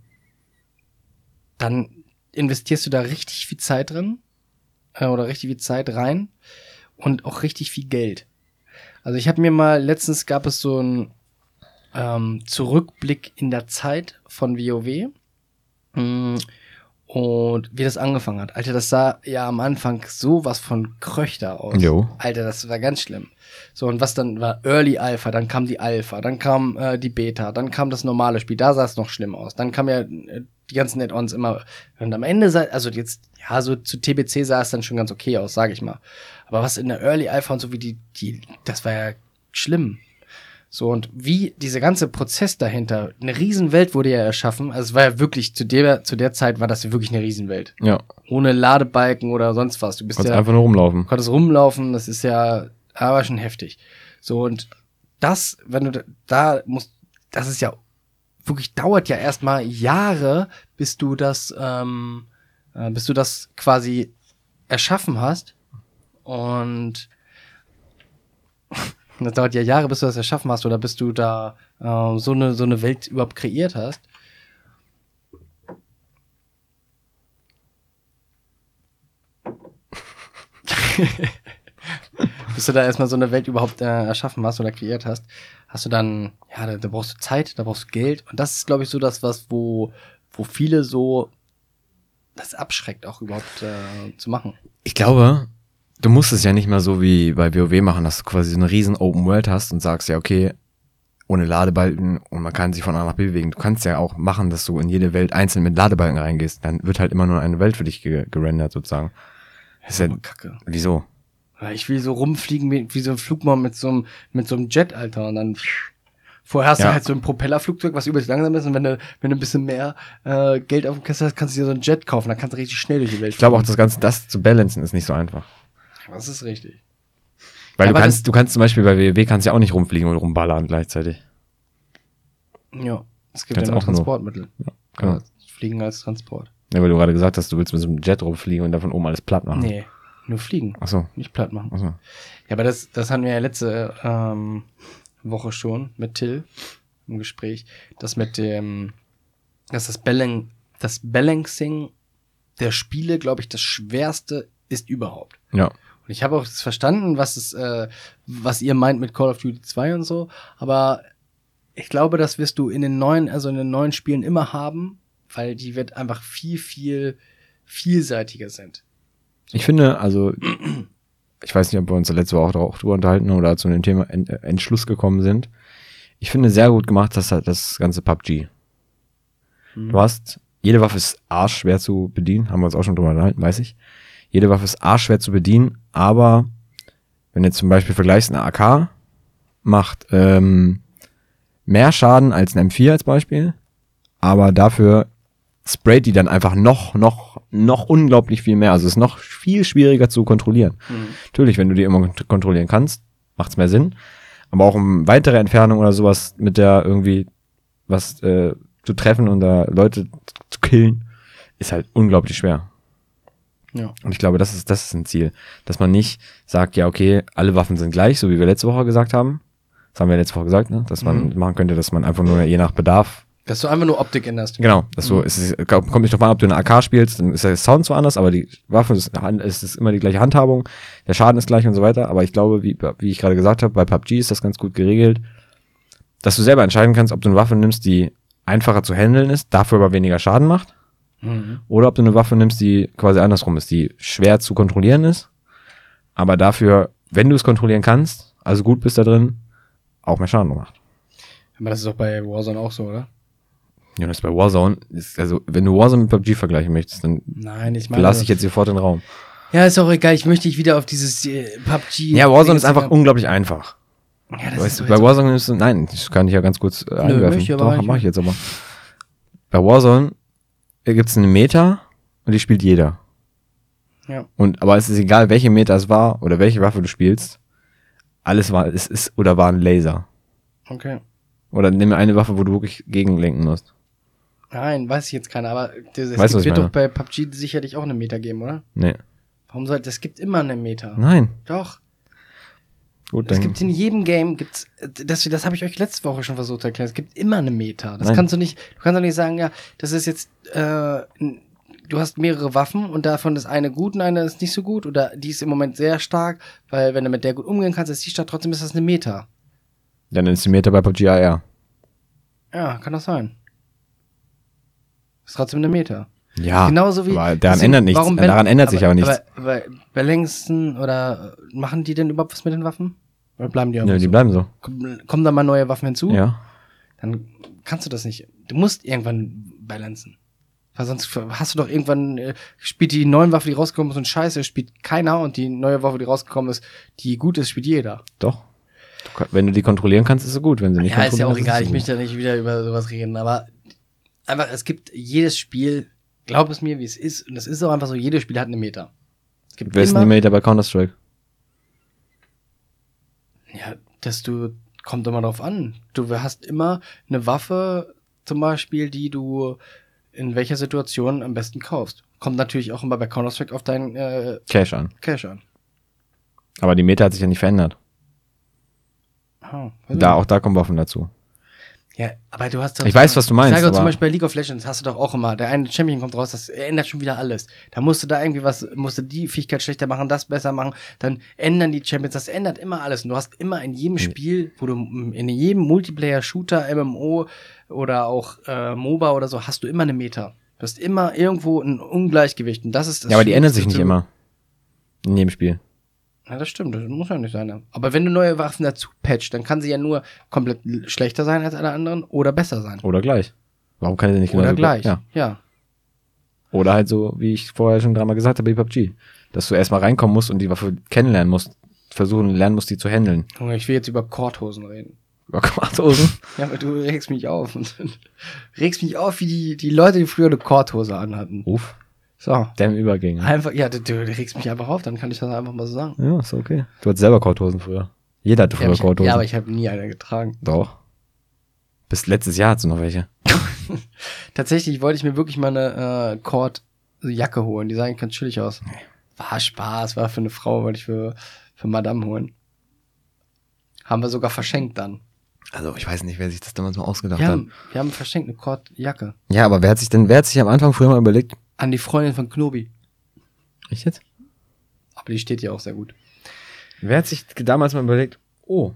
dann investierst du da richtig viel Zeit drin äh, oder richtig viel Zeit rein und auch richtig viel Geld. Also ich habe mir mal, letztens gab es so einen ähm, Zurückblick in der Zeit von WoW. Mm, Und wie das angefangen hat. Alter, das sah ja am Anfang sowas von Kröchter aus. Jo. Alter, das war ganz schlimm. So, und was dann war Early Alpha, dann kam die Alpha, dann kam äh, die Beta, dann kam das normale Spiel, da sah es noch schlimm aus. Dann kam ja äh, die ganzen Add-ons immer. Und am Ende sah, also jetzt, ja, so zu TBC sah es dann schon ganz okay aus, sage ich mal. Aber was in der Early Alpha und so wie die, die, das war ja schlimm. So, und wie dieser ganze Prozess dahinter, eine Riesenwelt wurde ja erschaffen. Also es war ja wirklich, zu der, zu der Zeit war das ja wirklich eine Riesenwelt. Ja. Ohne Ladebalken oder sonst was. Du bist Kannst ja einfach nur rumlaufen. konntest rumlaufen, das ist ja aber schon heftig. So, und das, wenn du da, da musst, das ist ja wirklich, dauert ja erstmal Jahre, bis du das, ähm, äh, bis du das quasi erschaffen hast. Und das dauert ja Jahre, bis du das erschaffen hast oder bis du da äh, so eine so eine Welt überhaupt kreiert hast. bis du da erstmal so eine Welt überhaupt äh, erschaffen hast oder kreiert hast, hast du dann, ja, da, da brauchst du Zeit, da brauchst du Geld. Und das ist, glaube ich, so das, was, wo, wo viele so das abschreckt, auch überhaupt äh, zu machen. Ich glaube, du musst es ja nicht mal so wie bei WoW machen, dass du quasi so eine riesen Open World hast und sagst ja, okay, ohne Ladebalken und man kann sich von A nach B bewegen. Du kannst ja auch machen, dass du in jede Welt einzeln mit Ladebalken reingehst. Dann wird halt immer nur eine Welt für dich ge gerendert sozusagen. Das ist ja, Kacke. wieso? Ich will so rumfliegen wie, wie so ein Flugmann mit so einem, mit so einem Jet, Alter. Und dann vorher hast Ja. du halt so ein Propellerflugzeug, was übelst langsam ist. Und wenn du, wenn du ein bisschen mehr äh, Geld auf dem Kasse hast, kannst du dir so ein Jet kaufen. Dann kannst du richtig schnell durch die Welt Ich glaube auch, das Ganze, das zu balancen, ist nicht so einfach. Das ist richtig. Weil Ja, du kannst, du kannst zum Beispiel bei WoW kannst ja auch nicht rumfliegen und rumballern gleichzeitig. Ja. Es gibt Kannst ja noch auch nur- Transportmittel. genau. Ja, Fliegen als Transport. Ja, weil du gerade gesagt hast, du willst mit so einem Jet rumfliegen und davon oben alles platt machen. Nee, nur fliegen. Ach so. Nicht platt machen. Ach so. Ja, aber das, das hatten wir ja letzte ähm, Woche schon mit Till im Gespräch, dass mit dem, dass das Balan das Balancing der Spiele, glaube ich, das schwerste ist überhaupt. Ja. Und ich habe auch verstanden, was es, äh, was ihr meint mit Call of Duty 2 und so, aber ich glaube, das wirst du in den neuen, also in den neuen Spielen immer haben, weil die wird einfach viel, viel vielseitiger sind. Ich finde, also, ich weiß nicht, ob wir uns letzte Woche auch drüber unterhalten oder zu dem Thema Ent äh, Entschluss gekommen sind. Ich finde sehr gut gemacht, dass das ganze PUBG. Du hast, jede Waffe ist arschschwer zu bedienen, haben wir uns auch schon drüber unterhalten, weiß ich. Jede Waffe ist arschschwer zu bedienen, aber wenn du jetzt zum Beispiel vergleichst, eine AK macht ähm, mehr Schaden als ein M4 als Beispiel, aber dafür sprayt die dann einfach noch, noch, noch unglaublich viel mehr. Also es ist noch viel schwieriger zu kontrollieren. Natürlich, wenn du die immer kont- kontrollieren kannst, macht's mehr Sinn. Aber auch um weitere Entfernung oder sowas mit der irgendwie was äh, zu treffen und da Leute zu killen, ist halt unglaublich schwer. Ja. Und ich glaube, das ist, das ist ein Ziel. Dass man nicht sagt, ja, okay, alle Waffen sind gleich, so wie wir letzte Woche gesagt haben. Das haben wir letzte Woche gesagt, ne? Dass man machen könnte, dass man einfach nur je nach Bedarf Dass du einfach nur Optik änderst. Genau, das so, es ist, kommt nicht drauf an, ob du eine AK spielst, dann ist der Sound zwar anders, aber die Waffe ist, es ist immer die gleiche Handhabung, der Schaden ist gleich und so weiter, aber ich glaube, wie, wie ich gerade gesagt habe, bei PUBG ist das ganz gut geregelt, dass du selber entscheiden kannst, ob du eine Waffe nimmst, die einfacher zu handeln ist, dafür aber weniger Schaden macht, Mhm. oder ob du eine Waffe nimmst, die quasi andersrum ist, die schwer zu kontrollieren ist, aber dafür, wenn du es kontrollieren kannst, also gut bist da drin, auch mehr Schaden macht. Aber das ist doch bei Warzone auch so, oder? Ja, das ist bei Warzone, ist, also wenn du Warzone mit PUBG vergleichen möchtest, dann Nein, ich meine. lasse ich jetzt sofort den Raum. Ja, ist auch egal. Ich möchte dich wieder auf dieses äh, PUBG. Ja, Warzone ist einfach unglaublich einfach. Ja, das Weißt ist bei Warzone ist nein, das kann ich ja ganz kurz äh, einwerfen. ich aber Doch, nicht. mach ich jetzt aber. Bei Warzone gibt es eine Meta und die spielt jeder. Ja. Und aber es ist egal, welche Meta es war oder welche Waffe du spielst. Alles war, es ist oder war ein Laser. Okay. Oder nimm eine Waffe, wo du wirklich gegenlenken musst. Nein, weiß ich jetzt keiner, aber das, es Weißt gibt, wird doch bei PUBG sicherlich auch eine Meta geben, oder? Nee. Warum soll es gibt immer eine Meta? Nein. Doch. Gut, Es gibt in jedem Game gibt's das das habe ich euch letzte Woche schon versucht zu erklären. Es gibt immer eine Meta. Das Nein. kannst du nicht du kannst doch nicht sagen, ja, das ist jetzt äh, du hast mehrere Waffen und davon ist eine gut und eine ist nicht so gut oder die ist im Moment sehr stark, weil wenn du mit der gut umgehen kannst, ist die stark, trotzdem ist das eine Meta. Dann ist die Meta bei PUBG AR. Ja, kann das sein. Ist trotzdem eine Meta. Ja. Genauso wie. Aber daran deswegen, ändert nichts. warum daran ändert sich aber nichts. Aber, aber bei längsten oder äh, machen die denn überhaupt was mit den Waffen? Oder bleiben die Ja, einfach die so? bleiben so. Kommen da mal neue Waffen hinzu? Ja. Dann kannst du das nicht. Du musst irgendwann balancen. Weil sonst hast du doch irgendwann, äh, spielt die neue Waffe, die rausgekommen ist und scheiße, spielt keiner und die neue Waffe, die rausgekommen ist, die gut ist, spielt jeder. Doch. Du, wenn du die kontrollieren kannst, ist sie gut. Wenn sie nicht Ja, ist ja auch egal. Ich möchte ja nicht wieder über sowas reden, aber einfach, es gibt jedes Spiel, glaub es mir, wie es ist, und es ist auch einfach so, jedes Spiel hat eine Meta. Es gibt. Wer ist denn die Meta bei Counter-Strike? Ja, dass du, kommt immer drauf an. Du hast immer eine Waffe, zum Beispiel, die du in welcher Situation am besten kaufst. Kommt natürlich auch immer bei Counter-Strike auf deinen äh, Cash an. Cash an. Aber die Meta hat sich ja nicht verändert. Weiß Da, nicht. auch da kommen Waffen dazu. Ja, aber du hast doch Ich weiß, was du meinst, Ich sage zum Beispiel bei League of Legends hast du doch auch immer, der eine Champion kommt raus, das ändert schon wieder alles. Da musst du da irgendwie was, musst du die Fähigkeit schlechter machen, das besser machen, dann ändern die Champions, das ändert immer alles. Und du hast immer in jedem Spiel, wo du in jedem Multiplayer-Shooter, MMO oder auch äh, MOBA oder so, hast du immer eine Meta. Du hast immer irgendwo ein Ungleichgewicht. Und das ist das ja, aber die ändern sich nicht immer. In jedem Spiel. Ja, das stimmt, das muss ja nicht sein. Aber wenn du neue Waffen dazu patcht, dann kann sie ja nur komplett schlechter sein als alle anderen oder besser sein. Oder gleich. Warum kann sie nicht Oder genauso gleich. Ja. ja. Oder halt so, wie ich vorher schon dreimal gesagt habe, bei PUBG. Dass du erstmal reinkommen musst und die Waffe kennenlernen musst. Versuchen, lernen musst, die zu handeln. Junge, ich will jetzt über Korthosen reden. Über Quarthosen. Ja, aber du regst mich auf. Und regst mich auf, wie die, die Leute, die früher eine Korthose anhatten. Uff. So. Dämm Übergänge. Einfach, ja, du, du regst mich einfach auf, dann kann ich das einfach mal so sagen. Ja, ist okay. Du hattest selber Korthosen früher. Jeder hatte Ja, früher ich, Korthosen. ja, aber ich habe nie eine getragen. Doch. Bis letztes Jahr hattest du noch welche. Tatsächlich wollte ich mir wirklich mal eine äh, Kord-Jacke holen. Die sah eigentlich ganz chillig aus. War Spaß, war für eine Frau, wollte ich für, für Madame holen. Haben wir sogar verschenkt dann. Also, ich weiß nicht, wer sich das damals mal ausgedacht Wir hat. haben, wir haben verschenkt eine Kord-Jacke. Ja, aber wer hat sich denn, wer hat sich am Anfang früher mal überlegt? An die Freundin von Knobi. Ich jetzt? Aber die steht ja auch sehr gut. Wer hat sich damals mal überlegt, oh,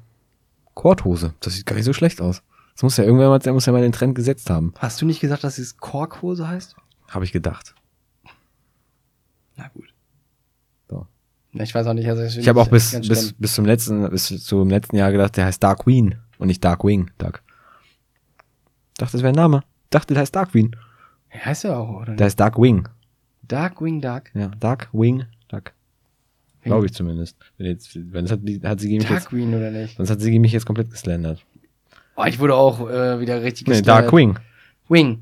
Korthose, das sieht gar nicht so schlecht aus. Das muss ja irgendwer mal, der muss ja mal den Trend gesetzt haben. Hast du nicht gesagt, dass es Korkhose heißt? Habe ich gedacht. Na gut. So. Ich weiß auch nicht, also Ich habe auch bis, bis, bis zum letzten, bis zum letzten Jahr gedacht, der heißt Dark Queen und nicht Dark Wing, Dark. Dachte, das wäre ein Name. Dachte, der heißt Dark Queen. Ja, heißt ja auch, oder? Der heißt Dark Wing. Darkwing Dark. Ja, Dark Wing, Dark. Glaube ich zumindest. Wenn jetzt, wenn es hat, hat sie mich jetzt, Darkwing oder nicht? sonst hat sie mich jetzt komplett geslandert. Oh, ich wurde auch äh, wieder richtig Nee, geslayert. Dark Wing.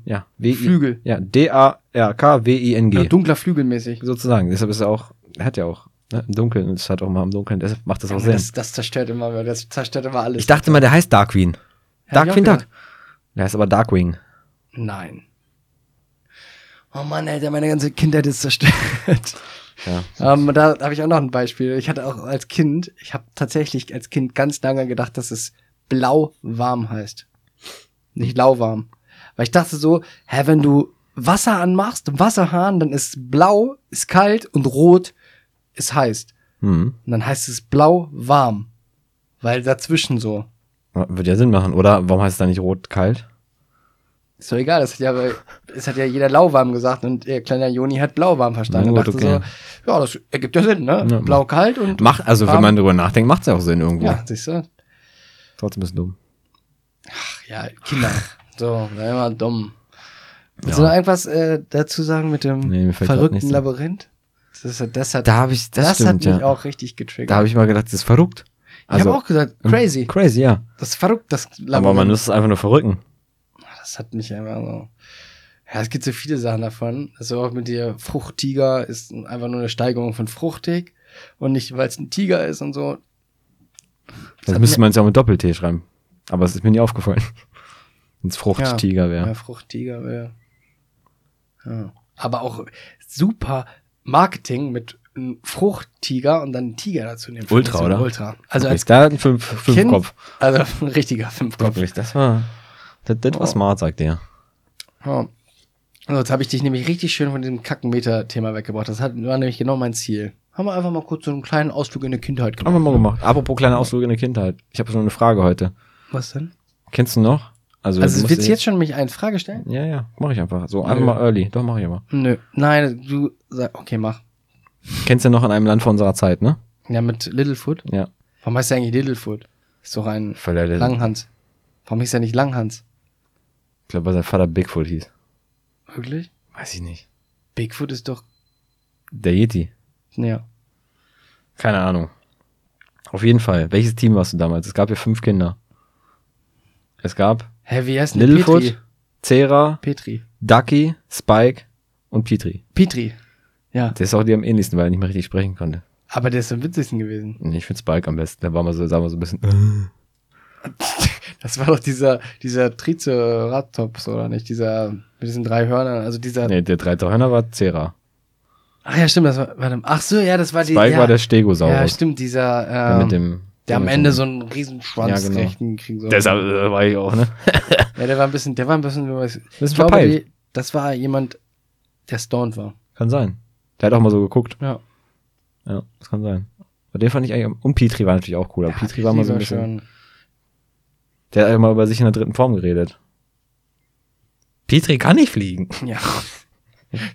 Ja, W Flügel. Ja, D-A-R-K-W-I-N-G. Ja, dunkler Flügelmäßig. sozusagen. Deshalb ist er auch, er hat ja auch ne, im Dunkeln, es hat auch mal im Dunkeln, deshalb macht das auch Sinn. Das, das zerstört immer, das zerstört immer alles. Ich dachte mal, der heißt Darkwing. Hätte ich auch Darkwing Duck. gedacht. Der heißt aber Darkwing. Nein. Oh Mann, Alter, meine ganze Kindheit ist zerstört. Ja. Ähm, da habe ich auch noch ein Beispiel. Ich hatte auch als Kind, ich habe tatsächlich als Kind ganz lange gedacht, dass es blau warm heißt. Nicht lauwarm. Weil ich dachte so, hä, wenn du Wasser anmachst, Wasserhahn, dann ist blau, ist kalt und rot ist heiß. Hm. Und dann heißt es blau warm. Weil dazwischen so. Wird ja Sinn machen, oder? Warum heißt es da nicht rot kalt? Ist doch egal, das hat ja, es hat ja jeder lauwarm gesagt und der kleine Joni hat blauwarm verstanden. Und gut, dachte okay. so, ja, das ergibt ja Sinn, ne? Ja. Blau kalt und Macht, also wenn warm. man drüber nachdenkt, macht es ja auch Sinn irgendwo. Ja, siehst du? Trotzdem ein bisschen dumm. Ach, ja, Kinder. so, sei immer dumm. Willst Ja. du noch irgendwas äh, dazu sagen mit dem Nee, verrückten. Labyrinth? Das, hat- das hat, Da habe ich, das, das hat stimmt, mich ja. auch richtig getriggert. Da habe ich mal gedacht, das ist verrückt. ich habe auch gesagt, crazy. Crazy, ja. Das ist verrückt, das Labyrinth. Aber man muss es einfach nur verrücken. Das hat mich einfach so. Ja, es gibt so viele Sachen davon. Also auch mit der Fruchttiger ist einfach nur eine Steigerung von fruchtig und nicht, weil es ein Tiger ist und so. Das hat müsste man sich auch mit Doppel-T schreiben. Aber es ist mir nie aufgefallen. Wenn es Fruchttiger wäre. Ja, Fruchttiger wäre. Ja. Aber auch super Marketing mit einem Fruchttiger und dann einen Tiger dazu nehmen. Ultra, oder? Ultra. Also Okay, als da ein fünf, fünf Kind, Kopf. also ein richtiger Fünfkopf. Wirklich, das war, das, das war Oh. smart, sagt der. Ja. So, jetzt habe ich dich nämlich richtig schön von diesem Kackenmeter-Thema weggebracht. Das hat, war nämlich genau mein Ziel. Haben wir einfach mal kurz so einen kleinen Ausflug in die Kindheit Haben wir gemacht. mal gemacht. Apropos kleine Ausflüge in der Kindheit. Ich habe schon eine Frage heute. Was denn? Kennst du noch? Also, Also willst du jetzt schon mich eine Frage stellen? Ja, ja, mache ich einfach. So, einfach Nö. mal early. Doch, mache ich aber. Nö. Nein, du sag, okay, mach. Kennst du noch in einem Land vor unserer Zeit, ne? Ja, mit Littlefoot. Ja. Warum heißt der eigentlich Littlefoot? Ist doch ein Langhans. Warum hieß er nicht Langhans? Ich glaube, weil sein Vater Bigfoot hieß. Wirklich? Weiß ich nicht. Bigfoot ist doch. Der Yeti. Ja. Keine Ahnung. Auf jeden Fall. Welches Team warst du damals? Es gab ja fünf Kinder. Es gab Hä, wie heißt denn Littlefoot, Petri? Cera, Petri. Ducky, Spike und Petri. Petri. Ja. Der ist auch die am ähnlichsten, weil er nicht mehr richtig sprechen konnte. Aber der ist am witzigsten gewesen. Nee, Ich finde Spike am besten. Der war mal so, sagen wir so ein bisschen. Das war doch dieser, dieser Triceratops, oder nicht? Dieser, mit diesen drei Hörnern, also dieser. Nee, der Dreitauhörner war Cera. Ach ja, stimmt, das war, warte, ach so, ja, das war die. Spike ja, war der Stegosaurus. Ja, stimmt, dieser, Der ähm, mit dem. der am Ende so einen riesen Schwanz Ja, genau. rechten kriegen soll. Deshalb äh, war ich auch, ne? Ja, der war ein bisschen, der war ein bisschen, ich glaube, die, das war jemand, der stoned war. Kann sein. Der hat auch mal so geguckt. Ja. Ja, das kann sein. Aber den fand ich eigentlich. Und Petri war natürlich auch cool. Aber Petri war mal so ein bisschen. schon. Der hat immer über sich in der dritten Form geredet. Petri kann nicht fliegen. Ja.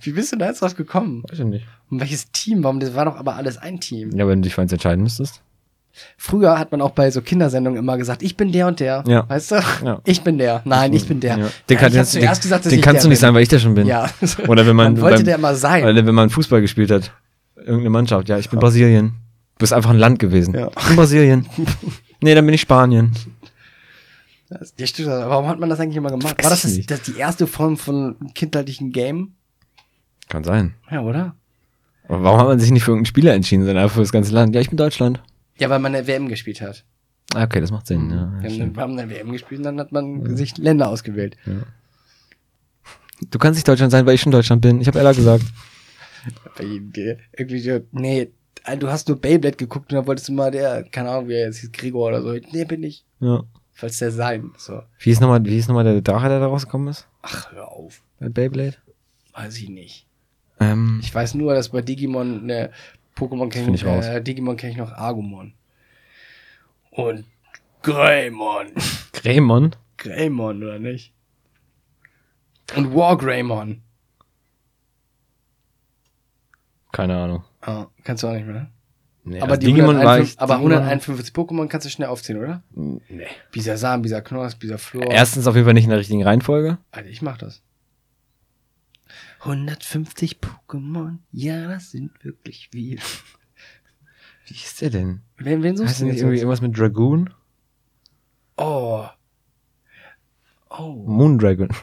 Wie bist du da jetzt drauf gekommen? Weiß ich nicht. Und welches Team? Warum? Das war doch aber alles ein Team. Ja, wenn du dich für eins entscheiden müsstest. Früher hat man auch bei so Kindersendungen immer gesagt, ich bin der und der. Ja. Weißt du? Ja. Ich bin der. Nein, ich bin der. Ja. Den, kann, ich hab den, zuerst gesagt, dass den ich kannst der du nicht bin. sein, weil ich der schon bin. Ja. Oder wenn man, Man wollte beim, der mal sein. Oder wenn man Fußball gespielt hat. Irgendeine Mannschaft. Ja, ich bin Brasilien. Du bist einfach ein Land gewesen. Ja. Ich bin Brasilien. nee, dann bin ich Spanien. Ja, stimmt. Warum hat man das eigentlich immer gemacht? War das, das, das die erste Form von kindheitlichen Game? Kann sein. Ja, oder? Aber warum hat man sich nicht für irgendeinen Spieler entschieden, sondern einfach für das ganze Land? Ja, ich bin Deutschland. Ja, weil man eine WM gespielt hat. Ah, Okay, das macht Sinn. Ja, Wir haben, stimmt. wir haben eine WM gespielt und dann hat man sich Länder ausgewählt. du kannst nicht Deutschland sein, weil ich schon Deutschland bin. Ich habe Ella gesagt. Irgendwie so, nee, du hast nur Beyblade geguckt und dann wolltest du mal der, keine Ahnung, wie er jetzt hieß, Gregor oder so. Nee, bin ich. Ja. Falls der sein. So. Wie hieß nochmal, wie hieß nochmal der Drache, der da rausgekommen ist? Ach, hör auf. Bei Beyblade? Weiß ich nicht. Ähm, Ich weiß nur, dass bei Digimon, ne, Pokémon kenne ich, äh, Digimon kenne ich noch Agumon. Und Greymon. Greymon? Greymon, oder nicht? Und Wargreymon. Keine Ahnung. Ah, kannst du auch nicht mehr. Nee, aber, also die Digimon war 151, ich. aber Digimon- 151 Pokémon kannst du schnell aufziehen, oder? Nee. Bisa Sam, Bisa Knorrs, Bisa Flor. Erstens auf jeden Fall nicht in der richtigen Reihenfolge. Alter, ich mach das. 150 Pokémon, ja, das sind wirklich viel. Wie ist der denn? Wen, wen suchst Heißt du nicht jetzt? irgendwie irgendwas mit Dragoon? Oh. Oh. Moondragon.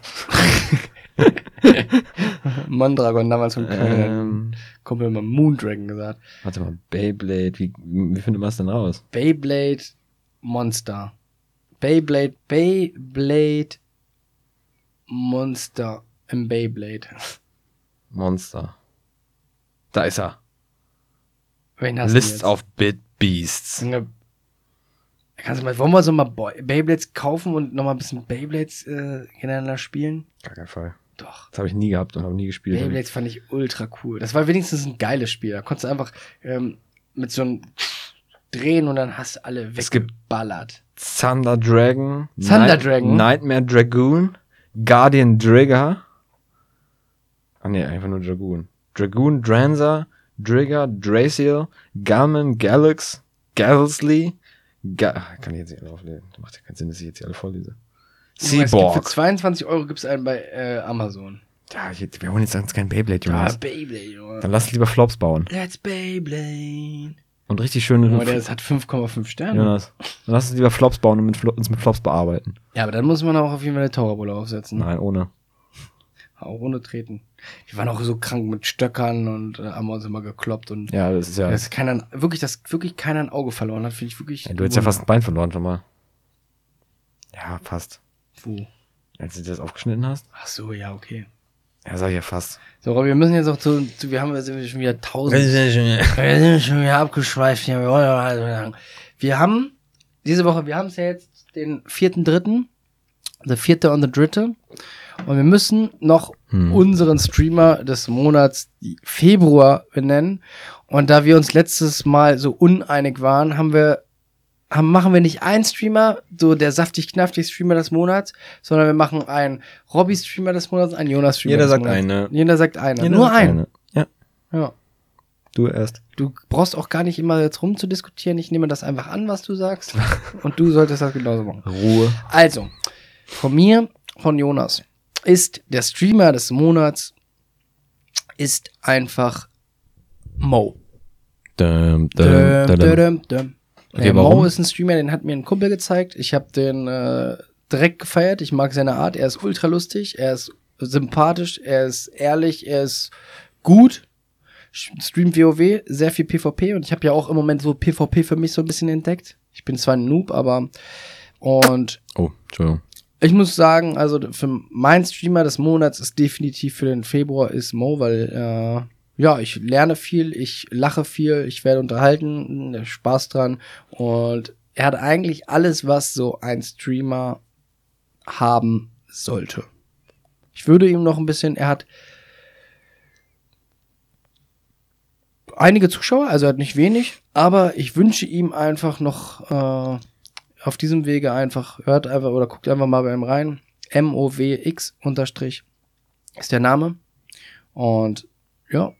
Mondragon damals von ähm, Kumpel immer Moondragon gesagt. warte mal, Beyblade, wie, wie findet man es denn raus? Beyblade Monster. Beyblade, Beyblade Monster im Beyblade. Monster. Da ist er. Wen hast List of Bit Beasts. Kannst du mal, wollen wir so mal Beyblades kaufen und nochmal ein bisschen Beyblades äh, gegeneinander spielen? Gar kein Fall. Doch. Das habe ich nie gehabt und habe nie gespielt. Beyblades fand ich ultra cool. Das war wenigstens ein geiles Spiel. Da konntest du einfach ähm, mit so einem drehen und dann hast du alle Es gibt- weggeballert. Thunder Dragon. Thunder Night- Dragon? Nightmare Dragoon. Guardian Drigger. Ah ne, einfach nur Dragoon. Dragoon, Dranzer, Drigger, Draciel, Galman, Galax, Galsley. Ga kann ich jetzt nicht alle auflesen. Macht ja keinen Sinn, dass ich jetzt hier alle vorlese. Gibt Für Seaborg. 22 Euro gibt es einen bei äh, Amazon. Ja, wir holen jetzt sonst kein Beyblade, Ah, Jonas. Beyblade, Junge. Dann lass lieber Flops bauen. Let's Beyblade. Und richtig schöne. Aber der hat 5,5 Sterne. Jonas. Dann lass uns lieber Flops bauen und mit, Flo- uns mit Flops bearbeiten. Ja, aber dann muss man auch auf jeden Fall eine Towerbulle aufsetzen. Nein, ohne. Auch ohne treten. Wir waren auch so krank mit Stöckern und äh, haben uns immer gekloppt und Ja, das ist ja. dass keiner, wirklich, dass wirklich keiner ein Auge verloren hat, finde ich wirklich. ja du hättest ja fast ein Bein verloren schon mal. Ja, fast. Wo? Als du das aufgeschnitten hast? Ach so, ja, okay. Ja, sag ich ja fast. So, Robby, wir müssen jetzt auch zu, zu wir haben wir schon wieder tausend. Wir sind schon wieder abgeschweift hier. Wir haben diese Woche, wir haben es ja jetzt den vierten dritten, der vierte und der dritte. Und wir müssen noch Hm. unseren Streamer des Monats Februar benennen. Und da wir uns letztes Mal so uneinig waren, haben wir, machen wir nicht einen Streamer, so der saftig-knaftig Streamer des Monats, sondern wir machen einen Robby-Streamer des Monats, einen Jonas-Streamer Jeder des sagt Monats. eine. Jeder sagt einer. Jeder Nur sagt einen. eine. Ja, Ja. du erst. Du brauchst auch gar nicht immer jetzt rumzudiskutieren. Ich nehme das einfach an, was du sagst. Und du solltest das genauso machen. Ruhe. Also, von mir, von Jonas, ist der Streamer des Monats ist einfach Mo. Dum, dum, Dum, Okay, Der Mo ist ein Streamer, den hat mir ein Kumpel gezeigt. Ich habe den äh, direkt gefeiert. Ich mag seine Art. Er ist ultra lustig, er ist sympathisch, er ist ehrlich, er ist gut. Streamt WoW, sehr viel PvP und ich habe ja auch im Moment so PvP für mich so ein bisschen entdeckt. Ich bin zwar ein Noob, aber und Oh, Entschuldigung. ich muss sagen, also für mein Streamer des Monats ist definitiv für den Februar ist Mo, weil äh, ja, ich lerne viel, ich lache viel, ich werde unterhalten, äh, Spaß dran und er hat eigentlich alles, was so ein Streamer haben sollte. Ich würde ihm noch ein bisschen, er hat einige Zuschauer, also er hat nicht wenig, aber ich wünsche ihm einfach noch äh, auf diesem Wege einfach, hört einfach oder guckt einfach mal bei ihm rein. M-O-W-X unterstrich ist der Name. Und ja,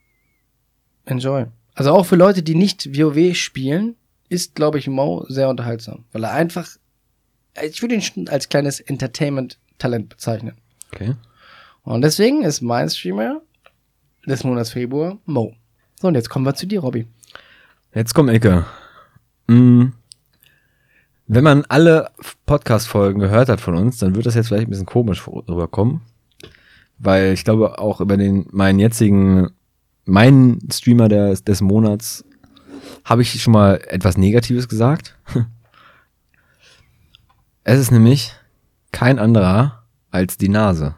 enjoy. Also auch für Leute, die nicht WoW spielen, ist, glaube ich, Mo sehr unterhaltsam. Weil er einfach, ich würde ihn schon als kleines Entertainment-Talent bezeichnen. Okay. Und deswegen ist mein Streamer des Monats Februar Mo. So, und jetzt kommen wir zu dir, Robby. Jetzt kommt Ecke. Mm. Wenn man alle Podcast-Folgen gehört hat von uns, dann wird das jetzt vielleicht ein bisschen komisch rüberkommen. Weil ich glaube, auch über den, meinen jetzigen, meinen Streamer des, des Monats habe ich schon mal etwas Negatives gesagt. Es ist nämlich kein anderer als die Nase.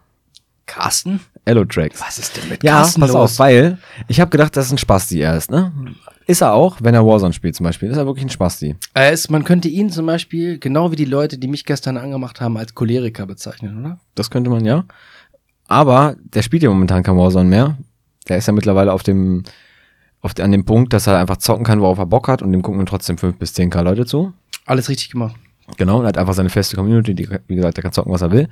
Carsten? Elotrax. Was ist denn mit Ja, Carsten pass los? auf, weil ich habe gedacht, das ist ein Spasti erst, ne? Ist er auch, wenn er Warzone spielt zum Beispiel. Ist er wirklich ein Spasti. Er ist, man könnte ihn zum Beispiel, genau wie die Leute, die mich gestern angemacht haben, als Choleriker bezeichnen, oder? Das könnte man ja. Aber der spielt ja momentan kein Warzone mehr. Der ist ja mittlerweile auf dem, auf, an dem Punkt, dass er einfach zocken kann, worauf er Bock hat und dem gucken dann trotzdem 5 bis 10k Leute zu. Alles richtig gemacht. Genau, und hat einfach seine feste Community, die, wie gesagt, der kann zocken, was er will.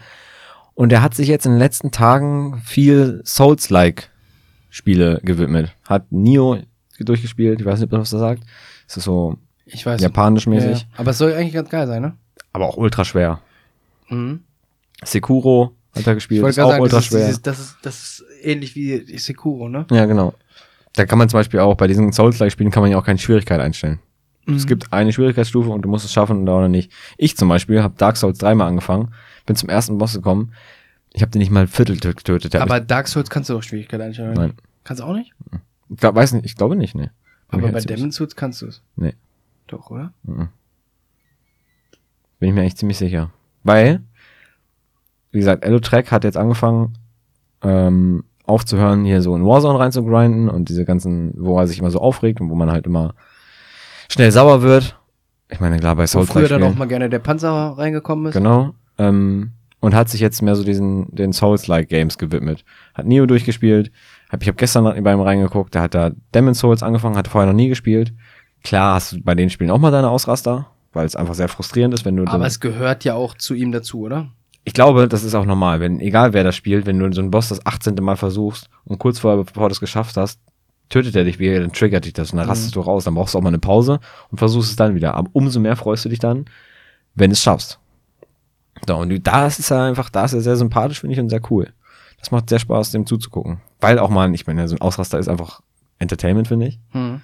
Und er hat sich jetzt in den letzten Tagen viel Souls-like Spiele gewidmet. Hat Nio durchgespielt, ich weiß nicht, was er sagt. Es ist so Ich weiß. japanisch Ja, mäßig, ja. Aber es soll eigentlich ganz geil sein, ne? aber auch ultra schwer. Mhm. Sekuro hat er gespielt, ist auch sagen, ultra das ist, schwer. dieses, das, ist, das ist ähnlich wie Sekuro, ne? Ja, genau. Da kann man zum Beispiel auch, bei diesen Souls-like-Spielen kann man ja auch keine Schwierigkeit einstellen. Mhm. Es gibt eine Schwierigkeitsstufe und du musst es schaffen oder nicht. Ich zum Beispiel habe Dark Souls dreimal angefangen, bin zum ersten Boss gekommen. Ich habe den nicht mal ein Viertel getötet. Aber Dark Souls kannst du auch Schwierigkeit einstellen. Nein. Kannst du auch nicht? ich glaub, weiß nicht, ich glaube nicht, nee. Bin Aber bei Demon's Souls kannst du es. Nee. Doch, oder? Bin ich mir echt ziemlich sicher. Weil, wie gesagt, Elotrack hat jetzt angefangen, ähm, aufzuhören, hier so in Warzone reinzugrinden und diese ganzen, wo er sich immer so aufregt und wo man halt immer schnell sauer wird. Ich meine, klar, bei Wo Souls früher dann auch mal gerne der Panzer reingekommen ist. Genau. Ähm, und hat sich jetzt mehr so diesen, den Souls-like Games gewidmet. Hat Neo durchgespielt. Hab, ich habe gestern bei ihm reingeguckt, der hat da Demon's Souls angefangen, hat vorher noch nie gespielt. Klar hast du bei den Spielen auch mal deine Ausraster, weil es einfach sehr frustrierend ist, wenn du Aber es gehört ja auch zu ihm dazu, oder? Ich glaube, das ist auch normal, wenn, egal wer das spielt, wenn du so einen Boss das 18. Mal versuchst und kurz vorher, bevor du es geschafft hast, tötet er dich wieder, dann triggert dich das und dann rastest du raus, dann brauchst du auch mal eine Pause und versuchst es dann wieder. Aber umso mehr freust du dich dann, wenn du es schaffst. So, und da ist er einfach, da ist er sehr sympathisch, finde ich, und sehr cool. Das macht sehr Spaß, dem zuzugucken. Weil auch mal, ich meine, so ein Ausraster ist einfach Entertainment, finde ich. Hm.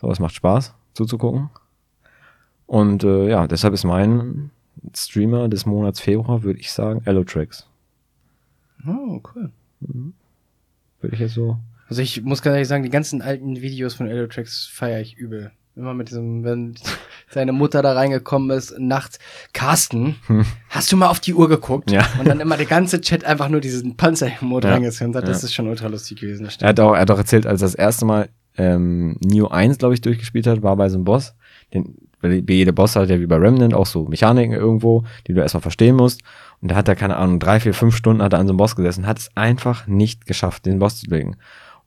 So, das macht Spaß, zuzugucken. Und äh, ja, deshalb ist mein Streamer des Monats Februar, würde ich sagen, Allotrax. Oh, cool. Würde ich jetzt so. Also ich muss ganz ehrlich sagen, die ganzen alten Videos von Elotrax feiere ich übel. Immer mit diesem, wenn seine Mutter da reingekommen ist, nachts, Carsten, hast du mal auf die Uhr geguckt? Hm. Ja. Und dann immer der ganze Chat einfach nur diesen Panzer-Mode Ja. reingescannt hat. Das Ja. ist schon ultra lustig gewesen. Er hat auch, er hat auch erzählt, als er das erste Mal ähm, Neo 1, glaube ich, durchgespielt hat, war bei so einem Boss. Den, weil jeder Boss hat ja wie bei Remnant auch so Mechaniken irgendwo, die du erstmal verstehen musst. Und da hat er, keine Ahnung, drei, vier, fünf Stunden hat er an so einem Boss gesessen, hat es einfach nicht geschafft, den Boss zu legen.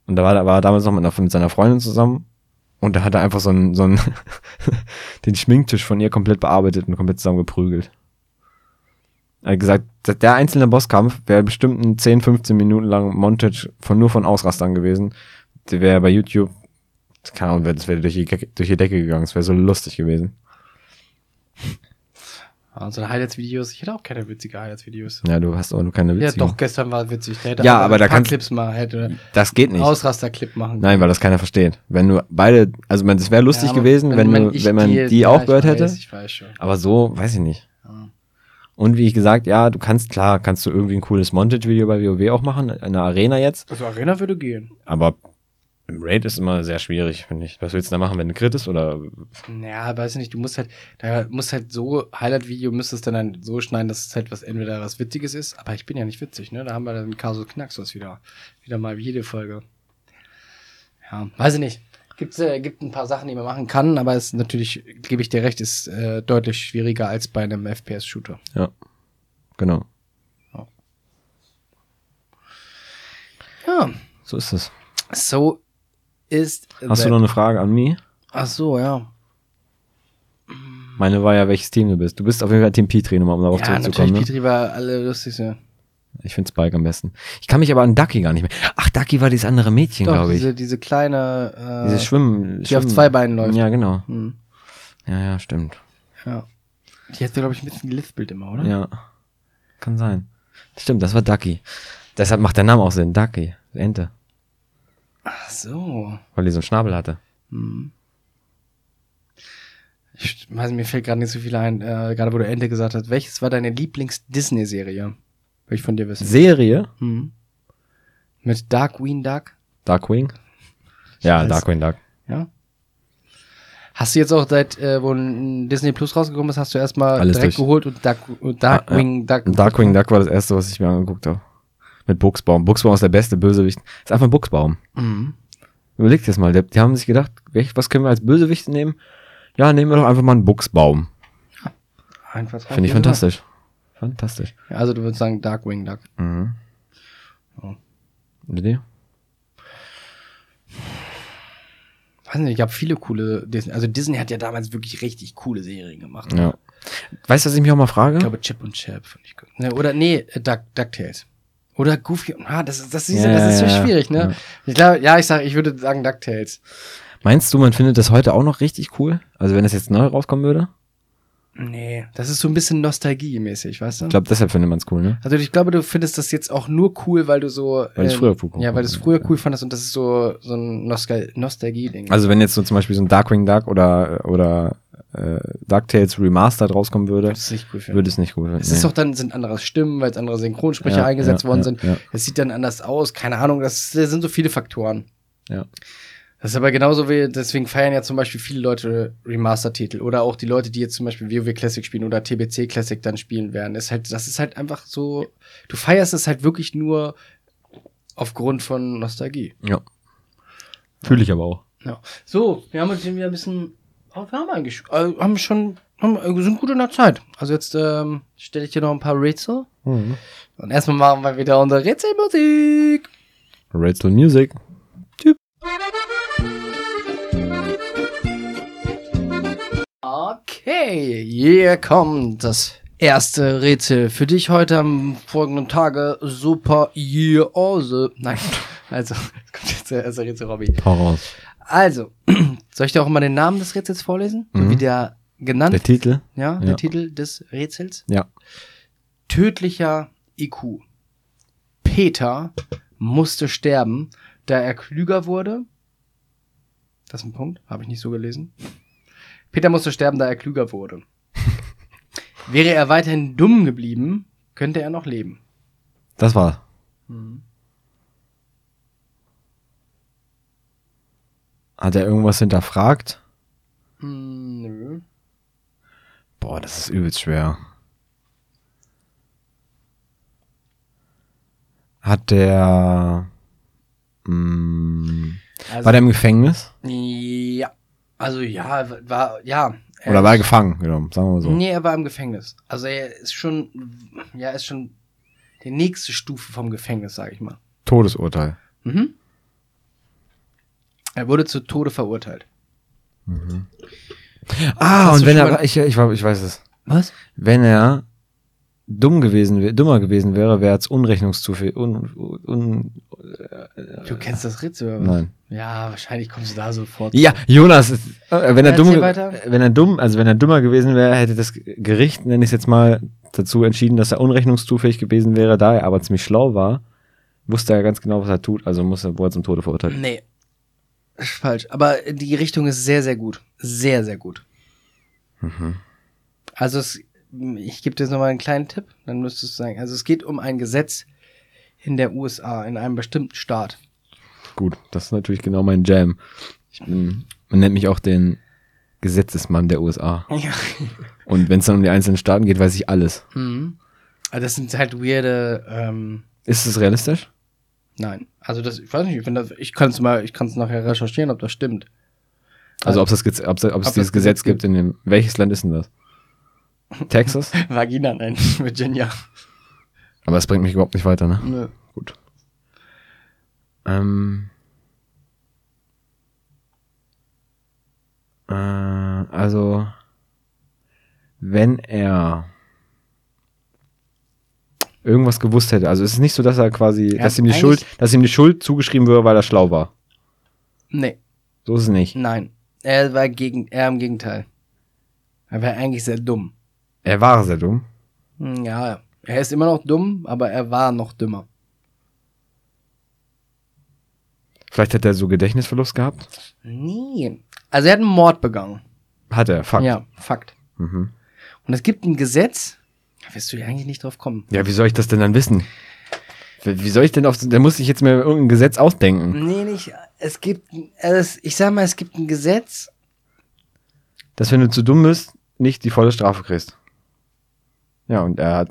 Und da war, da war er damals noch mit, einer, mit seiner Freundin zusammen. Und da hat er einfach so einen, so einen den Schminktisch von ihr komplett bearbeitet und komplett zusammen geprügelt. Er hat gesagt, der einzelne Bosskampf wäre bestimmt ein 10, 15 Minuten lang Montage von nur von Ausrastern gewesen. Der wäre bei YouTube, keine Ahnung, das wäre durch die, durch die Decke gegangen. Das wäre so lustig gewesen. Also Highlights-Videos, ich hätte auch keine witzige Highlights-Videos. Ja, du hast auch nur keine Ja, Witze. doch, gestern war witzig. Der hätte Ja, einfach aber da kannst- Clips mal hätte Das geht nicht. Ausraster-Clip machen. Nein, weil das keiner versteht. Wenn du beide, also man, das wäre lustig Ja, gewesen, wenn, du, ich wenn man die, ja, auch gehört weiß, hätte. Ich weiß schon. Aber so, weiß ich nicht. Ja. Und wie ich gesagt, ja, du kannst, klar, kannst du irgendwie ein cooles Montage-Video bei WoW auch machen, in der Arena jetzt. Also Arena würde gehen. Aber Raid ist immer sehr schwierig, finde ich. Was willst du da machen, wenn du Crit ist oder? Ja, weiß ich nicht, du musst halt, da musst halt so, Highlight-Video müsstest dann halt so schneiden, dass es halt was, entweder was Witziges ist, aber ich bin ja nicht witzig, ne? Da haben wir dann Kaso Knacksos wieder, wieder mal wie jede Folge. Ja, weiß ich nicht. Gibt's, äh, gibt ein paar Sachen, die man machen kann, aber es ist natürlich, gebe ich dir recht, ist äh, deutlich schwieriger als bei einem FPS-Shooter. Ja. Genau. Ja, So ist es. so ist Hast du that. noch eine Frage an mich? Ach so, ja. Meine war ja, welches Team du bist. Du bist auf jeden Fall Team Petri, nochmal, um darauf Ja, zurückzukommen. natürlich, Ne? Petri war alle lustig, ja. Ich finde Spike am besten. Ich kann mich aber an Ducky gar nicht mehr. Ach, Ducky war dieses andere Mädchen, glaube ich. diese, diese kleine, äh, Dieses Schwimmen. die auf zwei Beinen läuft. Ja, genau. Hm. Ja, ja, stimmt. Ja. Die hat, glaube ich, ein bisschen gelispelt immer, oder? Ja. Kann sein. Stimmt, das war Ducky. Deshalb macht der Name auch Sinn. Ducky. Ente. Ach so. Weil die so einen Schnabel hatte. Ich weiß, mir fällt gerade nicht so viel ein, äh, gerade wo du Ente gesagt hast. Welches war deine Lieblings-Disney-Serie? Will ich von dir wissen. Serie? Hm. Mit Darkwing Duck? Darkwing? Ja. Darkwing Duck. Ja. Hast du jetzt auch seit, äh, wo ein Disney Plus rausgekommen ist, hast du erstmal Alles direkt durch. geholt und, Dark, Darkwing Duck. Darkwing Duck war das erste, was ich mir angeguckt habe. Mit Buchsbaum. Buchsbaum ist der beste Bösewicht. Ist einfach ein Buchsbaum. Mhm. Überleg dir das mal. Die, haben sich gedacht, was können wir als Bösewicht nehmen? Ja, nehmen wir doch einfach mal einen Buchsbaum. Einfach drauf. Finde ich fantastisch. Fantastisch. Ja, also du würdest sagen Darkwing Duck. Mhm. Ja. Und die? Weiß nicht, ich habe viele coole Disney. Also Disney hat ja damals wirklich richtig coole Serien gemacht. Ja. Weißt du, was ich mich auch mal frage? Ich glaube Chip und Chap finde ich gut. Ne, oder nee, Duck, DuckTales. Oder Goofy. Ah, das ist, das ist, Ja, das ist so schwierig, ne? Ja. Ich glaube, ja, ich sag, ich würde sagen DuckTales. Meinst du, man findet das heute auch noch richtig cool? Also wenn das jetzt neu rauskommen würde? Nee, das ist so ein bisschen nostalgiemäßig, weißt du? Ich glaube, deshalb findet man es cool, ne? also ich glaube, du findest das jetzt auch nur cool, weil du so. Weil ähm, früher cool Ja, weil du es früher cool fandest und das ist so, so ein Nostal Nostalgie-Ding. Also wenn jetzt so zum Beispiel so ein Darkwing Duck oder, oder äh, DuckTales Remastered rauskommen würde, Das ist nicht cool für würde es nicht gut Es ist doch dann, sind andere Stimmen, weil es andere Synchronsprecher Ja, eingesetzt ja, worden ja, sind. Es sieht dann anders aus, keine Ahnung, das, das sind so viele Faktoren. Ja. Das ist aber genauso wie, deswegen feiern ja zum Beispiel viele Leute Remaster-Titel oder auch die Leute, die jetzt zum Beispiel WoW Classic spielen oder TBC Classic dann spielen werden. Ist halt, das ist halt einfach so, du feierst es halt wirklich nur aufgrund von Nostalgie. Ja. Fühle ich aber auch. Ja. So, wir haben uns wieder ein bisschen, oh, wir haben eigentlich, äh, haben schon, haben, äh, sind gut in der Zeit. Also jetzt ähm, stelle ich dir noch ein paar Rätsel. Mhm. Und erstmal machen wir wieder unsere Rätselmusik. Rätsel Music. Okay, hier kommt das erste Rätsel für dich heute am folgenden Tage. Super year also. Nein, also, es kommt jetzt der erste Rätsel, Robby. Hau raus. Also, soll ich dir auch mal den Namen des Rätsels vorlesen? Mhm. wie der genannt, Der Titel? ja, der Ja. Titel des Rätsels? Ja. Tödlicher IQ. Peter musste sterben, da er klüger wurde. Das ist ein Punkt, habe ich nicht so gelesen. Peter musste sterben, da er klüger wurde. Wäre er weiterhin dumm geblieben, könnte er noch leben. Das war. Hat er irgendwas hinterfragt? Hm, nö. Boah, das ist übelst schwer. Hat der. Mh, Also, war der im Gefängnis? ja. Also ja, war ja. er Oder war er gefangen genommen? Sagen wir mal so. Nee, er war im Gefängnis. Also er ist schon, ja, ist schon die nächste Stufe vom Gefängnis, sag ich mal. Todesurteil. Mhm. Er wurde zu Tode verurteilt. Ah, Hast und wenn er. Ich, ich, ich weiß es. Was? Wenn er dumm gewesen wär, dummer gewesen wäre, wäre es Unrechnungszufall. Un, un, Du kennst das Rätsel, oder was? nein. Ja, wahrscheinlich kommst du da sofort. Ja, Jonas, ist, äh, wenn er dumm, wenn er dumm, also wenn er dummer gewesen wäre, hätte das Gericht, nenne ich es jetzt mal, dazu entschieden, dass er unrechnungszufähig gewesen wäre, da er aber ziemlich schlau war, wusste er ganz genau, was er tut, also muss er, wurde er zum Tode verurteilt. Nee. Falsch. Aber die Richtung ist sehr, sehr gut. Sehr, sehr gut. Also es, ich gebe dir jetzt nochmal einen kleinen Tipp, dann müsstest du sagen, also es geht um ein Gesetz in der USA, in einem bestimmten Staat. Gut, das ist natürlich genau mein Jam. Ich bin, man nennt mich auch den Gesetzesmann der USA. Ja. Und wenn es dann um die einzelnen Staaten geht, weiß ich alles. Mhm. Also das sind halt weirde, ähm, Ist es realistisch? Nein. Also das, ich weiß nicht, wenn das, ich kann es mal, ich kann es nachher recherchieren, ob das stimmt. Also ob es, ob es, ob es das dieses Gesetz Gesetz gibt in dem, welches Land ist denn das? Texas? Vagina, nein, Virginia. Aber das bringt mich überhaupt nicht weiter, ne? Nö. Gut. Ähm. Äh, also, wenn er irgendwas gewusst hätte, also es ist nicht so, dass er quasi, Er dass ihm die Schuld, dass ihm die Schuld zugeschrieben würde, weil er schlau war. Nee, So ist es nicht. nein. Er war gegen, er im Gegenteil. Er war eigentlich sehr dumm. Er war sehr dumm. Hm, Ja, er ist immer noch dumm, aber er war noch dümmer. Vielleicht hat er so Gedächtnisverlust gehabt. Nee. Also er hat einen Mord begangen. Hat er, Fakt. Ja, Fakt. Mhm. Und es gibt ein Gesetz, wirst du ja eigentlich nicht drauf kommen. Ja, wie soll ich das denn dann wissen? Wie soll ich denn auf, da muss ich jetzt mir irgendein Gesetz ausdenken. Nee, nicht. Es gibt, es, ich sag mal, es gibt ein Gesetz. dass wenn du zu dumm bist, nicht die volle Strafe kriegst. Ja, und er hat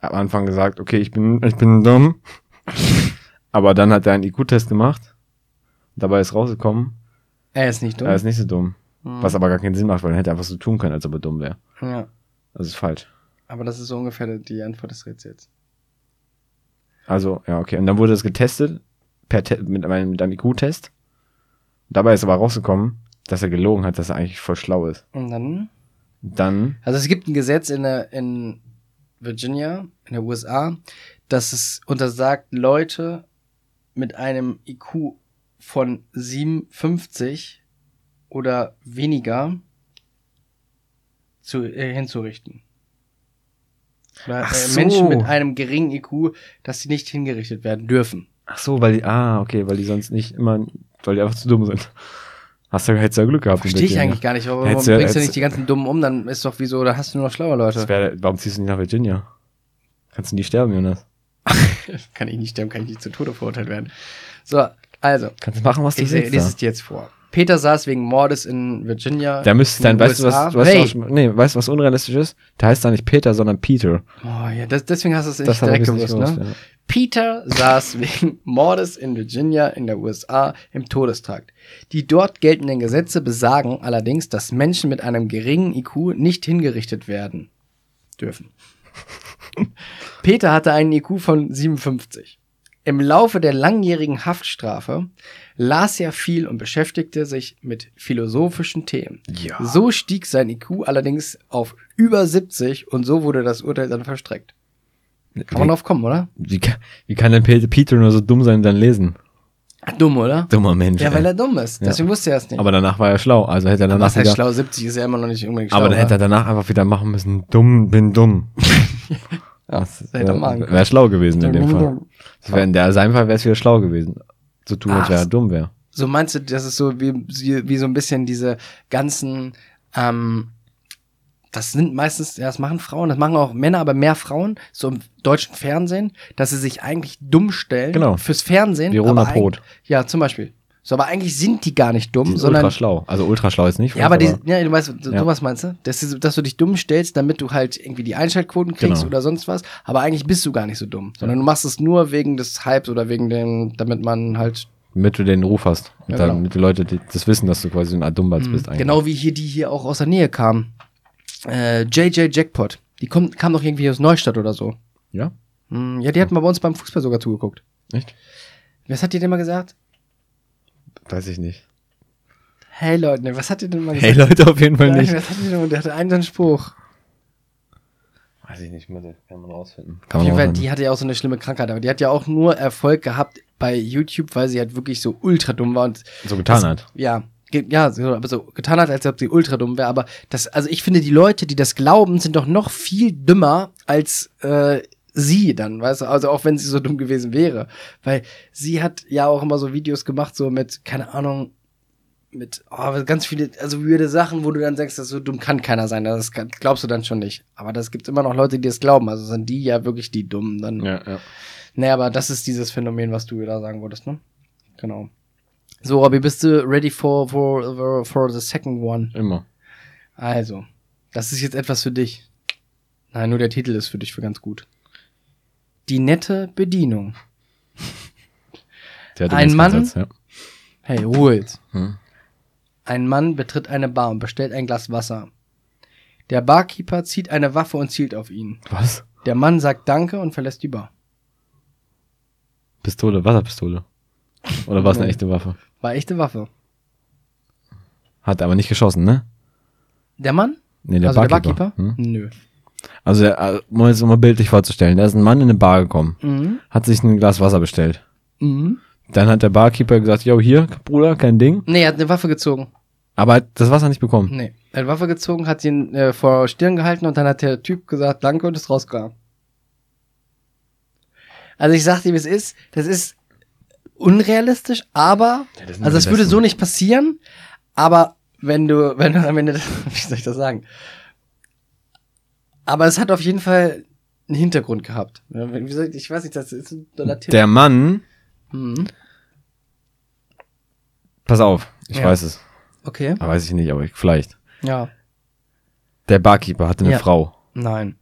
am Anfang gesagt, okay, ich bin, ich bin dumm. Aber dann hat er einen IQ-Test gemacht. Dabei ist rausgekommen, Er ist nicht dumm. er ist nicht so dumm. Hm. Was aber gar keinen Sinn macht, weil er hätte einfach so tun können, als ob er dumm wäre. Ja, Das ist falsch. Aber das ist so ungefähr die Antwort des Rätsels. Also, ja, okay. Und dann wurde es getestet per Te mit einem, mit einem IQ-Test. Dabei ist aber rausgekommen, dass er gelogen hat, dass er eigentlich voll schlau ist. Und dann Dann, Also es gibt ein Gesetz in, der, in Virginia, in der USA, das es untersagt, Leute mit einem IQ von 57 oder weniger zu, äh, hinzurichten. Oder äh, so. Menschen mit einem geringen IQ, dass sie nicht hingerichtet werden dürfen. ach so, weil die, ah, okay, weil die sonst nicht immer, weil die einfach zu dumm sind. Hast du, hättest du ja Glück gehabt. Verstehe ich Virginia. eigentlich gar nicht. Warum, Hättest du- bringst du hättest- nicht die ganzen Dummen um? Dann ist doch wieso, da hast du nur noch schlaue Leute. Wär, warum ziehst du nicht nach Virginia? Kannst du nie sterben, Jonas? kann ich nicht sterben, kann ich nicht zu Tode verurteilt werden. So, also, Kannst du machen, was du ich willst. lese da. es dir jetzt vor. Peter saß wegen Mordes in Virginia. Da müsste dann, weißt du USA. was, weißt, hey. du was, nee, weißt du, was unrealistisch ist? Der heißt da nicht Peter, sondern Peter. Oh, ja, das, deswegen hast du es nicht Das direkt gewusst, ne? ja. Peter saß wegen Mordes in Virginia in der USA im Todestrakt. Die dort geltenden Gesetze besagen allerdings, dass Menschen mit einem geringen IQ nicht hingerichtet werden dürfen. Peter hatte einen IQ von 57. Im Laufe der langjährigen Haftstrafe las er viel und beschäftigte sich mit philosophischen Themen. Ja. So stieg sein IQ allerdings auf über 70 und so wurde das Urteil dann verstreckt. Kann man drauf kommen, oder? Wie, kann- wie kann denn Peter, Peter nur so dumm sein und dann lesen? Dumm, oder? Dummer Mensch. Ja, ey. weil er dumm ist. Ja. Deswegen wusste er es nicht. aber danach war er schlau. Also hätte er danach was heißt wieder, schlau? 70 ist ja immer noch nicht unbedingt schlau. aber dann hätte er danach einfach wieder machen müssen, dumm, bin dumm. das wäre schlau gewesen in dem Fall. wär, in der, seinem Fall wäre es wieder schlau gewesen. So tun, als wäre er dumm wäre. So meinst du, das ist so wie, wie, so ein bisschen diese ganzen, ähm, das sind meistens, ja, das machen Frauen, das machen auch Männer, aber mehr Frauen, so im deutschen Fernsehen, dass sie sich eigentlich dumm stellen Genau. fürs Fernsehen. Wie Rona aber Brot. Ja, zum Beispiel. So, aber eigentlich sind die gar nicht dumm, Die sind sondern ultra schlau. Also ultra schlau ist nicht. Ja, aber, die, ja, du weißt, du, Ja. was meinst du? Dass, du- dass du dich dumm stellst, damit du halt irgendwie die Einschaltquoten kriegst Genau. oder sonst was. Aber eigentlich bist du gar nicht so dumm, sondern du machst es nur wegen des Hypes oder wegen dem, damit man halt, damit du den Ruf hast. Ja, genau. damit die Leute die, das wissen, dass du quasi ein Dummbatz bist eigentlich. genau wie hier die hier auch aus der Nähe kamen. Äh, JJ Jackpot. Die kommt, kam doch irgendwie aus Neustadt oder so. Ja? Hm, ja, die hat mal bei uns beim Fußball sogar zugeguckt. Echt? Was hat die denn mal gesagt? Weiß ich nicht. Hey Leute, was hat die denn mal Hey gesagt? Leute, auf jeden Fall Nein, nicht. was hat die denn? Der hatte einen so einen Spruch. Weiß ich nicht, Mitte. Kann man rausfinden. Auf Kann man jeden Fall, rausfinden. die hatte ja auch so eine schlimme Krankheit, aber die hat ja auch nur Erfolg gehabt bei YouTube, weil sie halt wirklich so ultra dumm war und so getan das, hat. Ja, ge- ja, so, aber so getan hat, als ob sie ultra dumm wäre. Aber das, also ich finde, die Leute, die das glauben, sind doch noch viel dümmer als äh, sie dann, weißt du, also auch wenn sie so dumm gewesen wäre. Weil sie hat ja auch immer so Videos gemacht, so mit, keine Ahnung, mit oh, ganz viele, also weirde Sachen, wo du dann sagst, das so dumm kann keiner sein. Das kann, glaubst du dann schon nicht. Aber das gibt immer noch Leute, die das glauben. Also sind die ja wirklich die Dummen dann. Ja, ja. Nee, aber das ist dieses Phänomen, was du da sagen wolltest, ne? Genau. So, Robby, bist du ready for, for, for, for the second one? Immer. Also, das ist jetzt etwas für dich. Nein, nur der Titel ist für dich für ganz gut. Die nette Bedienung. Der hat Ein Mann? Ansatz, ja. Hey, jetzt. Hm. Ein Mann betritt eine Bar und bestellt ein Glas Wasser. Der Barkeeper zieht eine Waffe und zielt auf ihn. Was? Der Mann sagt Danke und verlässt die Bar. Pistole, Wasserpistole. Oder war es eine echte Waffe? War echte Waffe. Hat aber nicht geschossen, ne? Der Mann? Nee, der also Barkeeper. der Barkeeper? Hm? Nö. Also, äh, um jetzt mal bildlich vorzustellen, da ist ein Mann in eine Bar gekommen, Mhm. hat sich ein Glas Wasser bestellt. Mhm. Dann hat der Barkeeper gesagt, yo, hier, Bruder, kein Ding. Nee, er hat eine Waffe gezogen. Aber hat das Wasser nicht bekommen. Nee. Er hat eine Waffe gezogen, hat ihn äh, vor Stirn gehalten und dann hat der Typ gesagt, danke und ist rausgegangen. Also ich sag dir, wie es ist, das ist unrealistisch, aber, Ja, das also das würde so nicht passieren, aber wenn du, wenn du am Ende, wie soll ich das sagen? Aber es hat auf jeden Fall einen Hintergrund gehabt. Ich, weiß nicht, das ist ein Tipp. Der Mann, Mhm. pass auf, ich Ja. weiß es. Okay. Aber weiß ich nicht, aber ich, vielleicht. Ja. Der Barkeeper hatte eine Ja. Frau. Nein.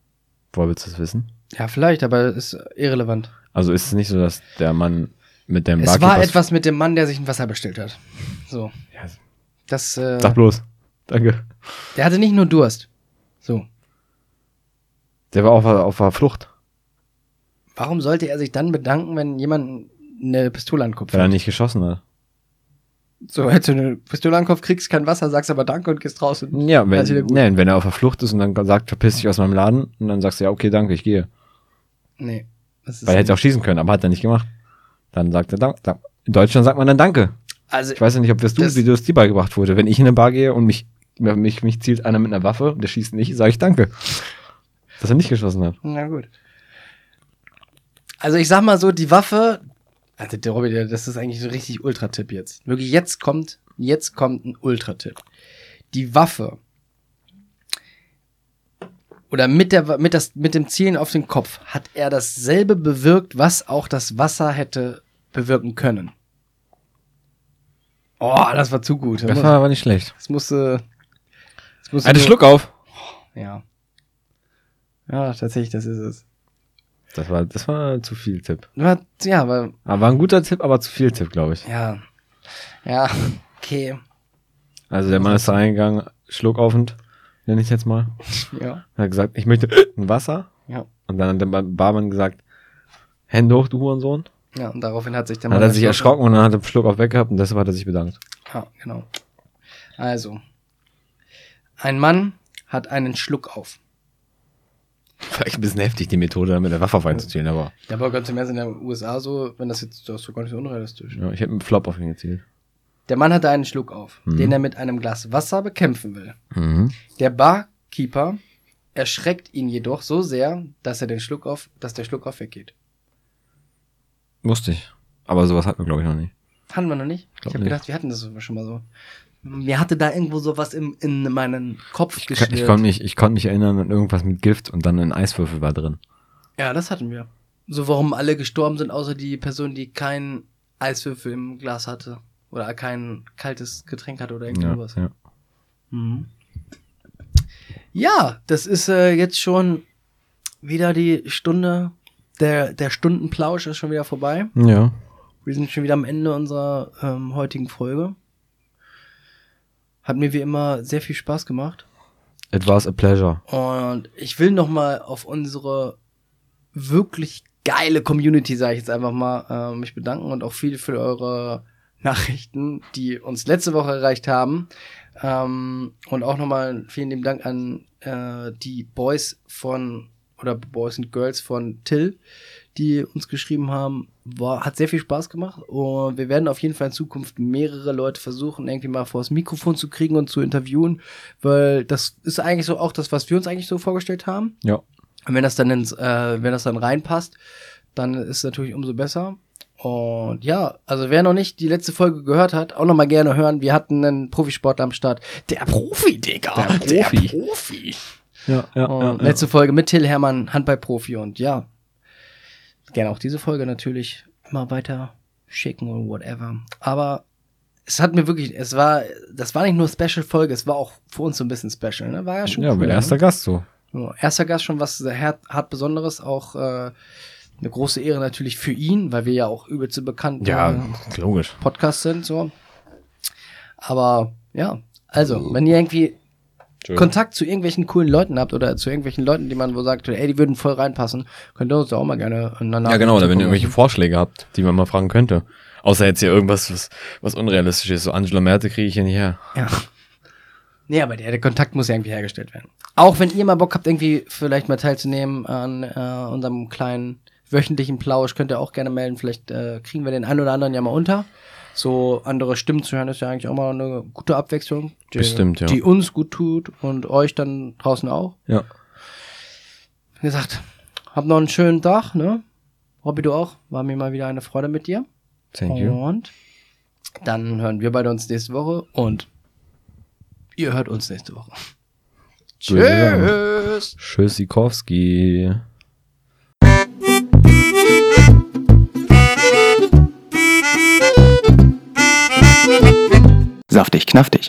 Woher willst du das wissen? Ja, vielleicht, aber ist irrelevant. Also ist es nicht so, dass der Mann mit dem Es Barkeeper... war etwas mit dem Mann, der sich ein Wasser bestellt hat. So. Ja, Das, äh, sag bloß. Danke. der hatte nicht nur Durst. So. Der war auf, auf der Flucht, Warum sollte er sich dann bedanken, wenn jemand eine Pistole an den Kopf weil er hat? nicht geschossen hat. So, hättest du eine Pistole an den Kopf, kriegst kein Wasser, sagst aber Danke und gehst raus. Und Ja, Alles wieder wenn, gut. nee, wenn er auf der Flucht ist und dann sagt, verpiss dich aus meinem Laden und dann sagst du, ja, okay, danke, ich gehe. nee. Das ist Weil er hätte auch schießen können, aber hat er nicht gemacht. Dann sagt er, danke. Dank. In Deutschland sagt man dann Danke. also, Ich weiß ja nicht, ob das du, Das- wie das dir beigebracht wurde. Wenn ich in eine Bar gehe und mich, mich, mich zielt einer mit einer Waffe und der schießt nicht, sage ich Danke. Dass er nicht geschossen hat. na gut. Also ich sag mal so, die Waffe Also der Robby, das ist eigentlich so ein richtig Ultra-Tipp jetzt. Wirklich, jetzt kommt, jetzt kommt ein Ultra-Tipp. Die Waffe oder mit, der, mit, das, mit dem Zielen auf den Kopf hat er dasselbe bewirkt, was auch das Wasser hätte bewirken können. Oh, das war zu gut. Das war aber nicht schlecht. Das musste. Das musste Einen nur- Schluck auf. Ja. Ja, tatsächlich, das ist es. Das war, das war zu viel Tipp. War- Ja, aber. Aber war ein guter Tipp, aber zu viel Tipp, glaube ich. Ja. Ja, okay. Also der Mann ist da reingegangen, Schluck aufend, nenne ich jetzt mal. Ja. Er hat gesagt, ich möchte ein Wasser. Ja. Und dann hat der Ba- Barmann gesagt, Hände hoch, du Hurensohn. Ja, und daraufhin hat sich der Dann hat er sich erschrocken. und dann hat er einen Schluck auf weggehabt und deshalb hat er sich bedankt. Ja, genau. Also. Ein Mann hat einen Schluck auf. Vielleicht ein bisschen heftig, die Methode, mit der Waffe auf einzuzielen, aber Ja, aber ganz im Ernst in den USA so, wenn das jetzt, das ist doch gar nicht so unrealistisch. ja, ich hätte einen Flop auf ihn gezielt. Der Mann hatte einen Schluck auf, Mhm. den er mit einem Glas Wasser bekämpfen will. Mhm. Der Barkeeper erschreckt ihn jedoch so sehr, dass er den Schluck auf, dass der Schluck auf weggeht. Wusste ich. Aber sowas hatten wir, glaube ich, noch nie. Hatten wir noch nicht? Ich Glaub habe nicht. gedacht, wir hatten das schon mal so. Mir hatte da irgendwo sowas im, in meinen Kopf Ich, kann- ich konnte mich, ich konnte mich erinnern an irgendwas mit Gift und dann ein Eiswürfel war drin. Ja, das hatten wir. So, warum alle gestorben sind, außer die Person, die keinen Eiswürfel im Glas hatte. Oder kein kaltes Getränk hatte oder irgend Ja, ja. Mhm. Ja, das ist äh, jetzt schon wieder die Stunde. Der, der Stundenplausch ist schon wieder vorbei. ja. Wir sind schon wieder am Ende unserer ähm, heutigen Folge. Hat mir wie immer sehr viel Spaß gemacht. It was a pleasure. Und ich will noch mal auf unsere wirklich geile Community, sage ich jetzt einfach mal, äh, mich bedanken und auch viel für eure Nachrichten, die uns letzte Woche erreicht haben. Ähm, und auch nochmal vielen lieben Dank an äh, die Boys von oder Boys und Girls von Till, die uns geschrieben haben. War, hat sehr viel Spaß gemacht und wir werden auf jeden Fall in Zukunft mehrere Leute versuchen, irgendwie mal vor das Mikrofon zu kriegen und zu interviewen, weil das ist eigentlich so auch das, was wir uns eigentlich so vorgestellt haben. Ja. Und wenn das dann ins, äh, wenn das dann reinpasst, dann ist es natürlich umso besser. Und ja, also wer noch nicht die letzte Folge gehört hat, auch noch mal gerne hören. Wir hatten einen Profisportler am Start. Der Profi, Digga. Der Profi. Profi. Ja, ja, Und letzte Folge mit Till Hermann, Handballprofi. Und ja, gerne auch diese Folge natürlich immer weiter schicken oder whatever. Aber es hat mir wirklich, es war, das war nicht nur Special-Folge, es war auch für uns so ein bisschen Special. Ne? War ja schon Ja, cool, mein ne? erster Gast so. Ja, erster Gast schon was sehr hart, hart Besonderes, auch äh, eine große Ehre natürlich für ihn, weil wir ja auch übelst bekannt Ja, logisch. Podcast sind, so. Aber ja, also, wenn ihr irgendwie Kontakt zu irgendwelchen coolen Leuten habt oder zu irgendwelchen Leuten, die man wo sagt, ey, die würden voll reinpassen, könnt ihr uns da auch mal gerne einander. Ja, genau, oder wenn ihr irgendwelche Vorschläge habt, die man mal fragen könnte. Außer jetzt hier irgendwas, was, was unrealistisch ist. So Angela Merte kriege ich hier nicht her. Ja. Nee, aber der, der Kontakt muss ja irgendwie hergestellt werden. Auch wenn ihr mal Bock habt, irgendwie vielleicht mal teilzunehmen an äh, unserem kleinen wöchentlichen Plausch, könnt ihr auch gerne melden. Vielleicht äh, kriegen wir den einen oder anderen ja mal unter. So andere Stimmen zu hören, ist ja eigentlich auch mal eine gute Abwechslung. Die, Bestimmt, ja. Die uns gut tut und euch dann draußen auch. Ja. Wie gesagt, habt noch einen schönen Tag, ne? Robby, du auch. War mir mal wieder eine Freude mit dir. Thank you. Und dann hören wir beide uns nächste Woche und ihr hört uns nächste Woche. Würde Tschüss. Tschüssikowski. Saftig, knaftig.